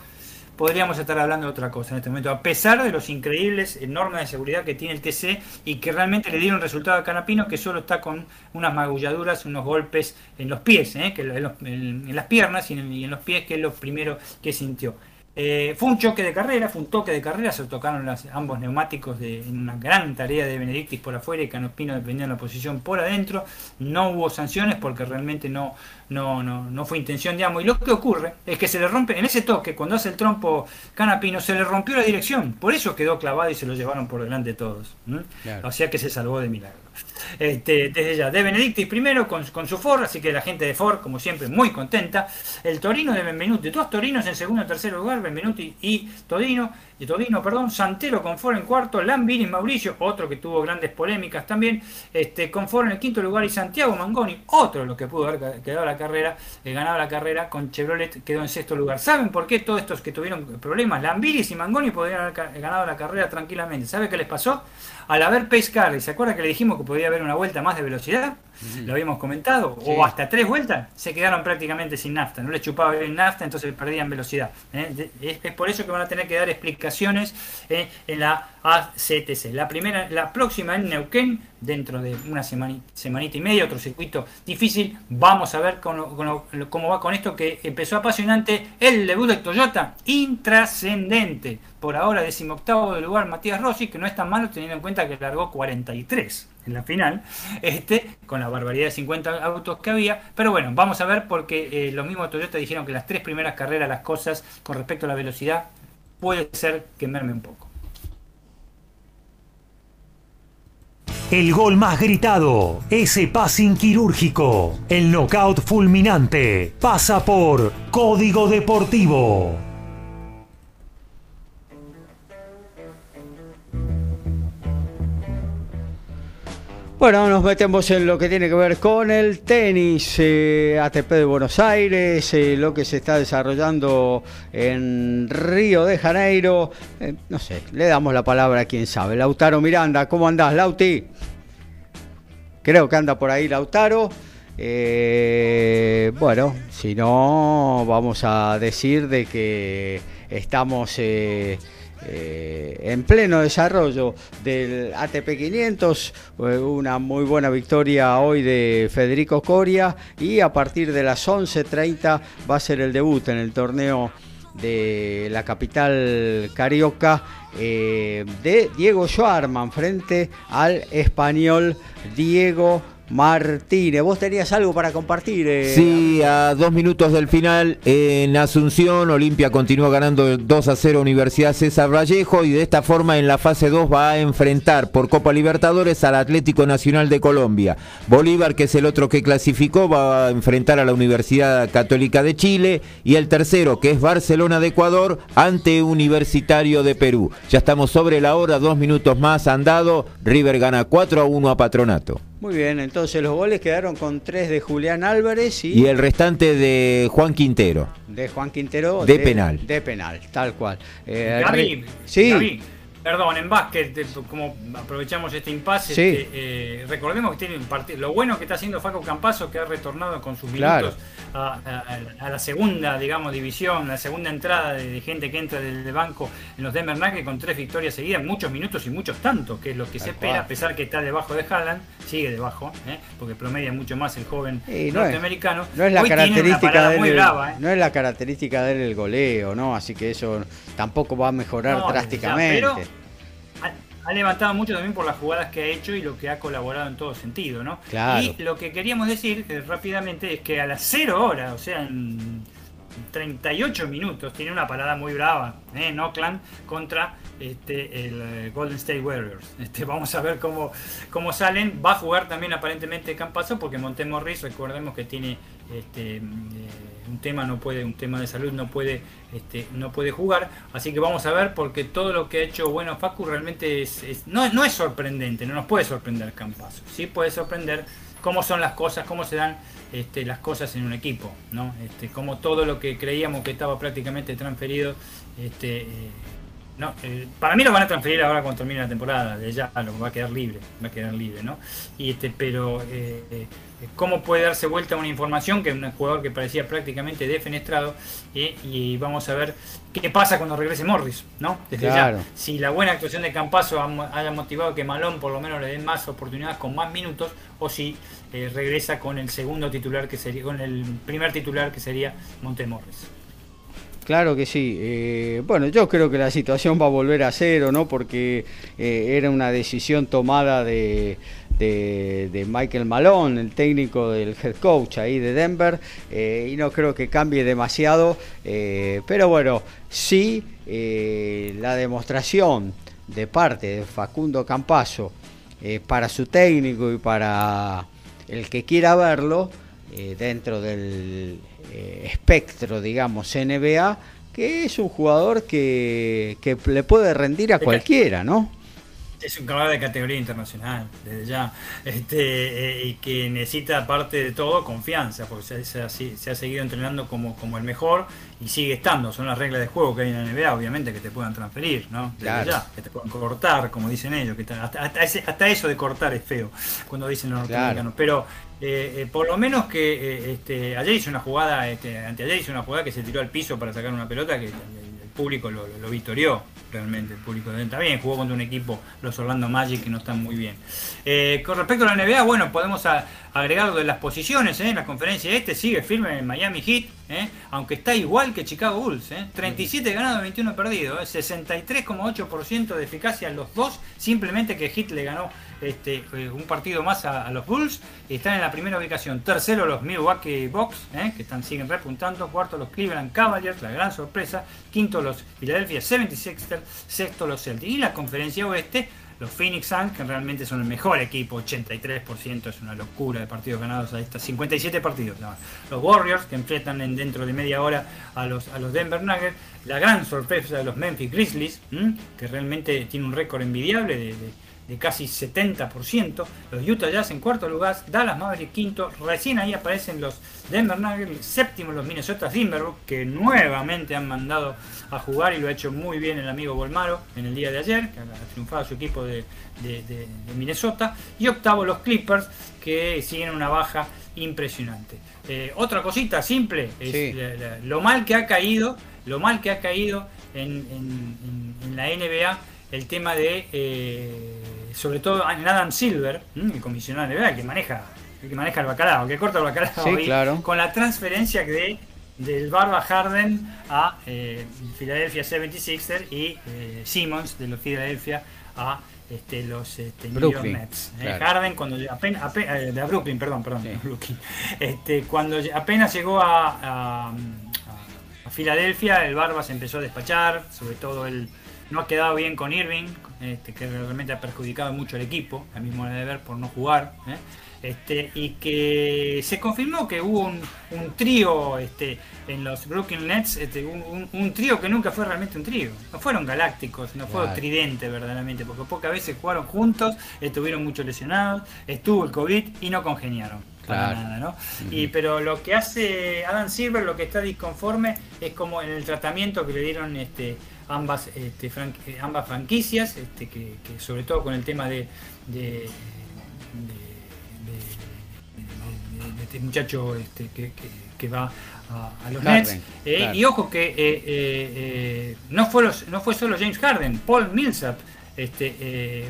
podríamos estar hablando de otra cosa en este momento, a pesar de los increíbles normas de seguridad que tiene el TC y que realmente le dieron resultado a Canapino, que solo está con unas magulladuras, unos golpes en los pies, eh, que en, las piernas y en, y en los pies, que es lo primero que sintió. Eh, fue un choque de carrera, fue un toque de carrera, se tocaron ambos neumáticos de, en una gran tarea de Benedictis por afuera y Canopino dependiendo de la posición por adentro. No hubo sanciones porque realmente no, no, no, no fue intención de amo. Y lo que ocurre es que se le rompe, en ese toque, cuando hace el trompo Canapino, se le rompió la dirección. Por eso quedó clavado y se lo llevaron por delante todos. O sea que se salvó de milagro. Este, desde ya, de Benedictis primero con, con, su Ford, así que la gente de Ford, como siempre, muy contenta. El Torino de Benvenuti, dos Torinos en segundo y tercer lugar, Benvenuti y Todino y Todino, perdón, Santero con Ford en cuarto, Lambini Mauricio, otro que tuvo grandes polémicas también, este, con Ford en el quinto lugar y Santiago Mangoni, otro los que pudo haber quedado la carrera, eh, ganado la carrera con Chevrolet, quedó en sexto lugar. ¿Saben por qué todos estos que tuvieron problemas, Lambiris y Mangoni podrían haber ganado la carrera tranquilamente? ¿Sabe qué les pasó? Al haber Pace Car, ¿se acuerda que le dijimos que podía haber una vuelta más de velocidad? Lo habíamos comentado, o hasta tres vueltas, se quedaron prácticamente sin nafta, no les chupaba bien nafta, entonces perdían velocidad. ¿eh? Es, por eso que van a tener que dar explicaciones ¿eh? en la ACTC. La primera, la próxima en Neuquén, dentro de una semanita, y media, otro circuito difícil. Vamos a ver cómo, va con esto que empezó apasionante. El debut de Toyota, intrascendente. Por ahora, decimoctavo de lugar Matías Rossi, que no es tan malo teniendo en cuenta que largó 43 en la final, este, con la barbaridad de 50 autos que había. Pero bueno, vamos a ver porque eh, los mismos Toyota dijeron que las tres primeras carreras, las cosas con respecto a la velocidad, puede ser que merme un poco. El gol más gritado, ese passing quirúrgico, el knockout fulminante, pasa por Código Deportivo. Bueno, nos metemos en lo que tiene que ver con el tenis, eh, ATP de Buenos Aires, eh, lo que se está desarrollando en Río de Janeiro. Eh, no sé, le damos la palabra a quien sabe. Lautaro Miranda, ¿cómo andás, Lauti? Creo que anda por ahí Lautaro. bueno, si no, vamos a decir de que estamos eh, en pleno desarrollo del ATP 500, eh, una muy buena victoria hoy de Federico Coria y a partir de las 11.30 va a ser el debut en el torneo de la capital carioca eh, de Diego Schwarman frente al español Diego Martínez, vos tenías algo para compartir. Eh, sí, a dos minutos del final en Asunción, Olimpia continúa ganando 2 a 0 Universidad César Vallejo y de esta forma en la fase 2 va a enfrentar por Copa Libertadores al Atlético Nacional de Colombia. Bolívar, que es el otro que clasificó, va a enfrentar a la Universidad Católica de Chile y el tercero, que es Barcelona de Ecuador, ante Universitario de Perú. Ya estamos sobre la hora, dos minutos más andado, River gana 4 a 1 a Patronato. Muy bien, entonces los goles quedaron con tres de Julián Álvarez y... Y el restante de Juan Quintero. De Juan Quintero. De, penal. De penal, tal cual. Eh, sí. Perdón, en básquet, como aprovechamos este impasse, este, eh, recordemos que tiene un partido. Lo bueno que está haciendo Faco Campazo, que ha retornado con sus minutos a, la segunda, digamos, división, la segunda entrada de, gente que entra del banco en los Denver Nuggets con tres victorias seguidas, muchos minutos y muchos tantos, que es lo que se espera, a pesar que está debajo de Haaland, sigue debajo, ¿eh? porque promedia mucho más el joven norteamericano. no es la característica de él, ¿eh? no es la característica de él el goleo, ¿no? Así que eso tampoco va a mejorar drásticamente ha levantado mucho también por las jugadas que ha hecho y lo que ha colaborado en todo sentido, ¿no? Y lo que queríamos decir eh, rápidamente es que a las 0 horas, o sea, en 38 minutos, tiene una parada muy brava ¿eh? en Oakland contra este, el eh, Golden State Warriors. Este, vamos a ver cómo, cómo salen. Va a jugar también aparentemente Campazo porque Montemorris, recordemos que tiene este, eh, un tema no puede un tema de salud no puede este, no puede jugar. Así que vamos a ver porque todo lo que ha hecho bueno Facu realmente es, no, no es sorprendente no nos puede sorprender Campazo. Sí puede sorprender cómo son las cosas cómo se dan este, las cosas en un equipo no este, como todo lo que creíamos que estaba prácticamente transferido este, eh, no, eh, para mí lo van a transferir ahora cuando termine la temporada, de ya lo va a quedar libre, va a quedar libre, ¿no? Y este, pero eh, eh, cómo puede darse vuelta una información que es un jugador que parecía prácticamente defenestrado y vamos a ver qué pasa cuando regrese Morris, ¿no? Desde ya, si la buena actuación de Campazo haya motivado que Malón por lo menos le den más oportunidades con más minutos o si regresa con el segundo titular que sería, con el primer titular que sería Montemorris. Claro que sí. Eh, bueno, yo creo que la situación va a volver a cero, ¿no? Porque eh, era una decisión tomada de, de, Michael Malone, el técnico del head coach ahí de Denver, y no creo que cambie demasiado. pero bueno, sí la demostración de parte de Facundo Campaso para su técnico y para el que quiera verlo eh, dentro del eh, espectro, digamos, NBA, que es un jugador que, que le puede rendir a cualquiera, ¿no? Es un caballo de categoría internacional, desde ya, este, eh, y que necesita, aparte de todo, confianza, porque se, se, ha seguido entrenando como, como el mejor y sigue estando. Son las reglas de juego que hay en la NBA, obviamente, que te puedan transferir, ¿no? Desde ya, que te puedan cortar, como dicen ellos. Que hasta, hasta, eso de cortar es feo, cuando dicen los norteamericanos. Pero eh, eh, por lo menos que este, ayer hizo una jugada, este, anteayer hizo una jugada que se tiró al piso para sacar una pelota que público lo, lo, vitorió realmente el público de también jugó contra un equipo los Orlando Magic que no están muy bien. Eh, con respecto a la NBA bueno podemos agregar de las posiciones ¿eh? en la conferencia este sigue firme en Miami Heat ¿eh? aunque está igual que Chicago Bulls 37 ganados 21 perdidos 63,8% de eficacia los dos simplemente que Heat le ganó este, un partido más a, los Bulls están en la primera ubicación. Tercero los Milwaukee Bucks que están siguen repuntando. Cuarto los Cleveland Cavaliers la gran sorpresa. Quinto los Philadelphia 76ers sexto los Celtics. Y la conferencia oeste, los Phoenix Suns, que realmente son el mejor equipo, 83%, es una locura de partidos ganados a estas 57 partidos. Los Warriors, que enfrentan en, dentro de media hora a los, a los Denver Nuggets. La gran sorpresa de los Memphis Grizzlies, que realmente tiene un récord envidiable de casi 70%. Los Utah Jazz en cuarto lugar, Dallas Mavericks quinto. Recién ahí aparecen los Denver Nuggets, séptimo los Minnesota Timberwolves, que nuevamente han mandado a jugar y lo ha hecho muy bien el amigo Bolmaro en el día de ayer, que ha triunfado su equipo de, Minnesota. Y octavo los Clippers, que siguen una baja impresionante. Eh, otra cosita simple, es lo mal que ha caído, lo mal que ha caído en, la NBA el tema de eh, sobre todo en Adam Silver, el comisionado de NBA, que maneja, el que maneja el bacalao, que corta el bacalao con la transferencia de del Barba Harden a eh, Philadelphia 76ers y eh, Simmons de los Philadelphia a este, los este, New York Nets. Eh, Harden cuando apenas, eh, de Brooklyn, perdón, perdón, Este, cuando apenas llegó a, a, a, Filadelfia, el Barba se empezó a despachar, sobre todo el no ha quedado bien con Irving, este, que realmente ha perjudicado mucho al equipo, a mismo de ver por no jugar. ¿eh? Este, y que se confirmó que hubo un, trío este, en los Brooklyn Nets, este, un, trío que nunca fue realmente un trío. No fueron galácticos, no fue tridente verdaderamente, porque pocas veces jugaron juntos, estuvieron muchos lesionados, estuvo el COVID y no congeniaron. Para nada, ¿no? y, pero lo que hace Adam Silver, lo que está disconforme, es como en el tratamiento que le dieron este, ambas, este, eh, ambas franquicias, este, que, sobre todo con el tema de, de, este muchacho este, que, va a, los Nets. Eh, y ojo que eh, no, fue no fue solo James Harden, Paul Millsap este,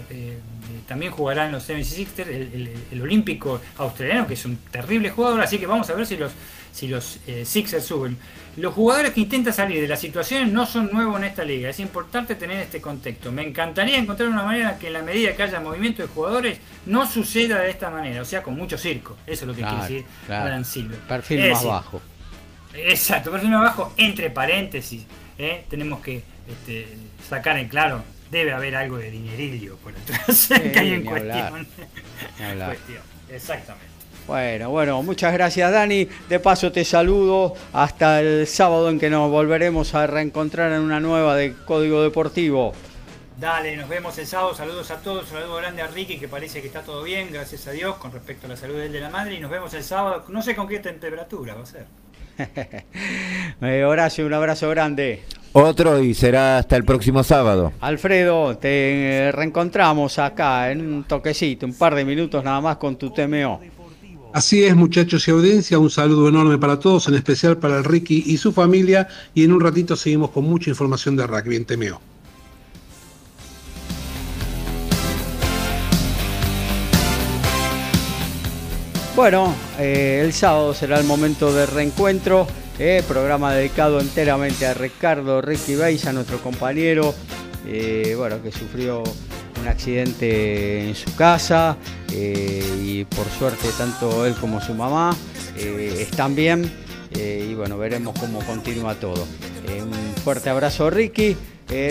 también jugará en los 76ers, el, el, olímpico australiano, que es un terrible jugador, así que vamos a ver si los, si los Sixers suben. Los jugadores que intentan salir de las situaciones no son nuevos en esta liga. Es importante tener este contexto. Me encantaría encontrar una manera que en la medida que haya movimiento de jugadores no suceda de esta manera. O sea, con mucho circo. Eso es lo que quiere decir claro. Perfil más bajo. Exacto, perfil más bajo, entre paréntesis. ¿eh? Tenemos que este, sacar en claro. Debe haber algo de dinerillo por atrás que hay en cuestión. Exactamente. Bueno, bueno, muchas gracias Dani. De paso te saludo hasta el sábado en que nos volveremos a reencontrar en una nueva de Código Deportivo. Dale, nos vemos el sábado. Saludos a todos. Saludo grande a Ricky, que parece que está todo bien, gracias a Dios, con respecto a la salud de la madre. Y nos vemos el sábado. No sé con qué temperatura va a ser. Eh, Horacio, un abrazo grande. Otro y será hasta el próximo sábado. Alfredo, te reencontramos acá en un toquecito, un par de minutos nada más con tu TMO. Así es, muchachos y audiencia, un saludo enorme para todos, en especial para Ricky y su familia, y en un ratito seguimos con mucha información de rugby en TMO. Bueno, eh, el sábado será el momento de reencuentro eh, programa dedicado enteramente a Ricardo Ricky Beisa, nuestro compañero, eh, bueno, que sufrió un accidente en su casa y por suerte tanto él como su mamá están bien y bueno, veremos cómo continúa todo. un fuerte abrazo Ricky,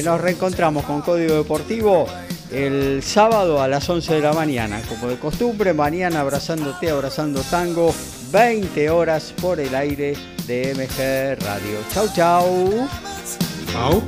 nos reencontramos con Código Deportivo el sábado a las 11 de la mañana, como de costumbre, mañana abrazándote, abrazando tango, 20 horas por el aire de MG Radio. Chau, chau. Chau.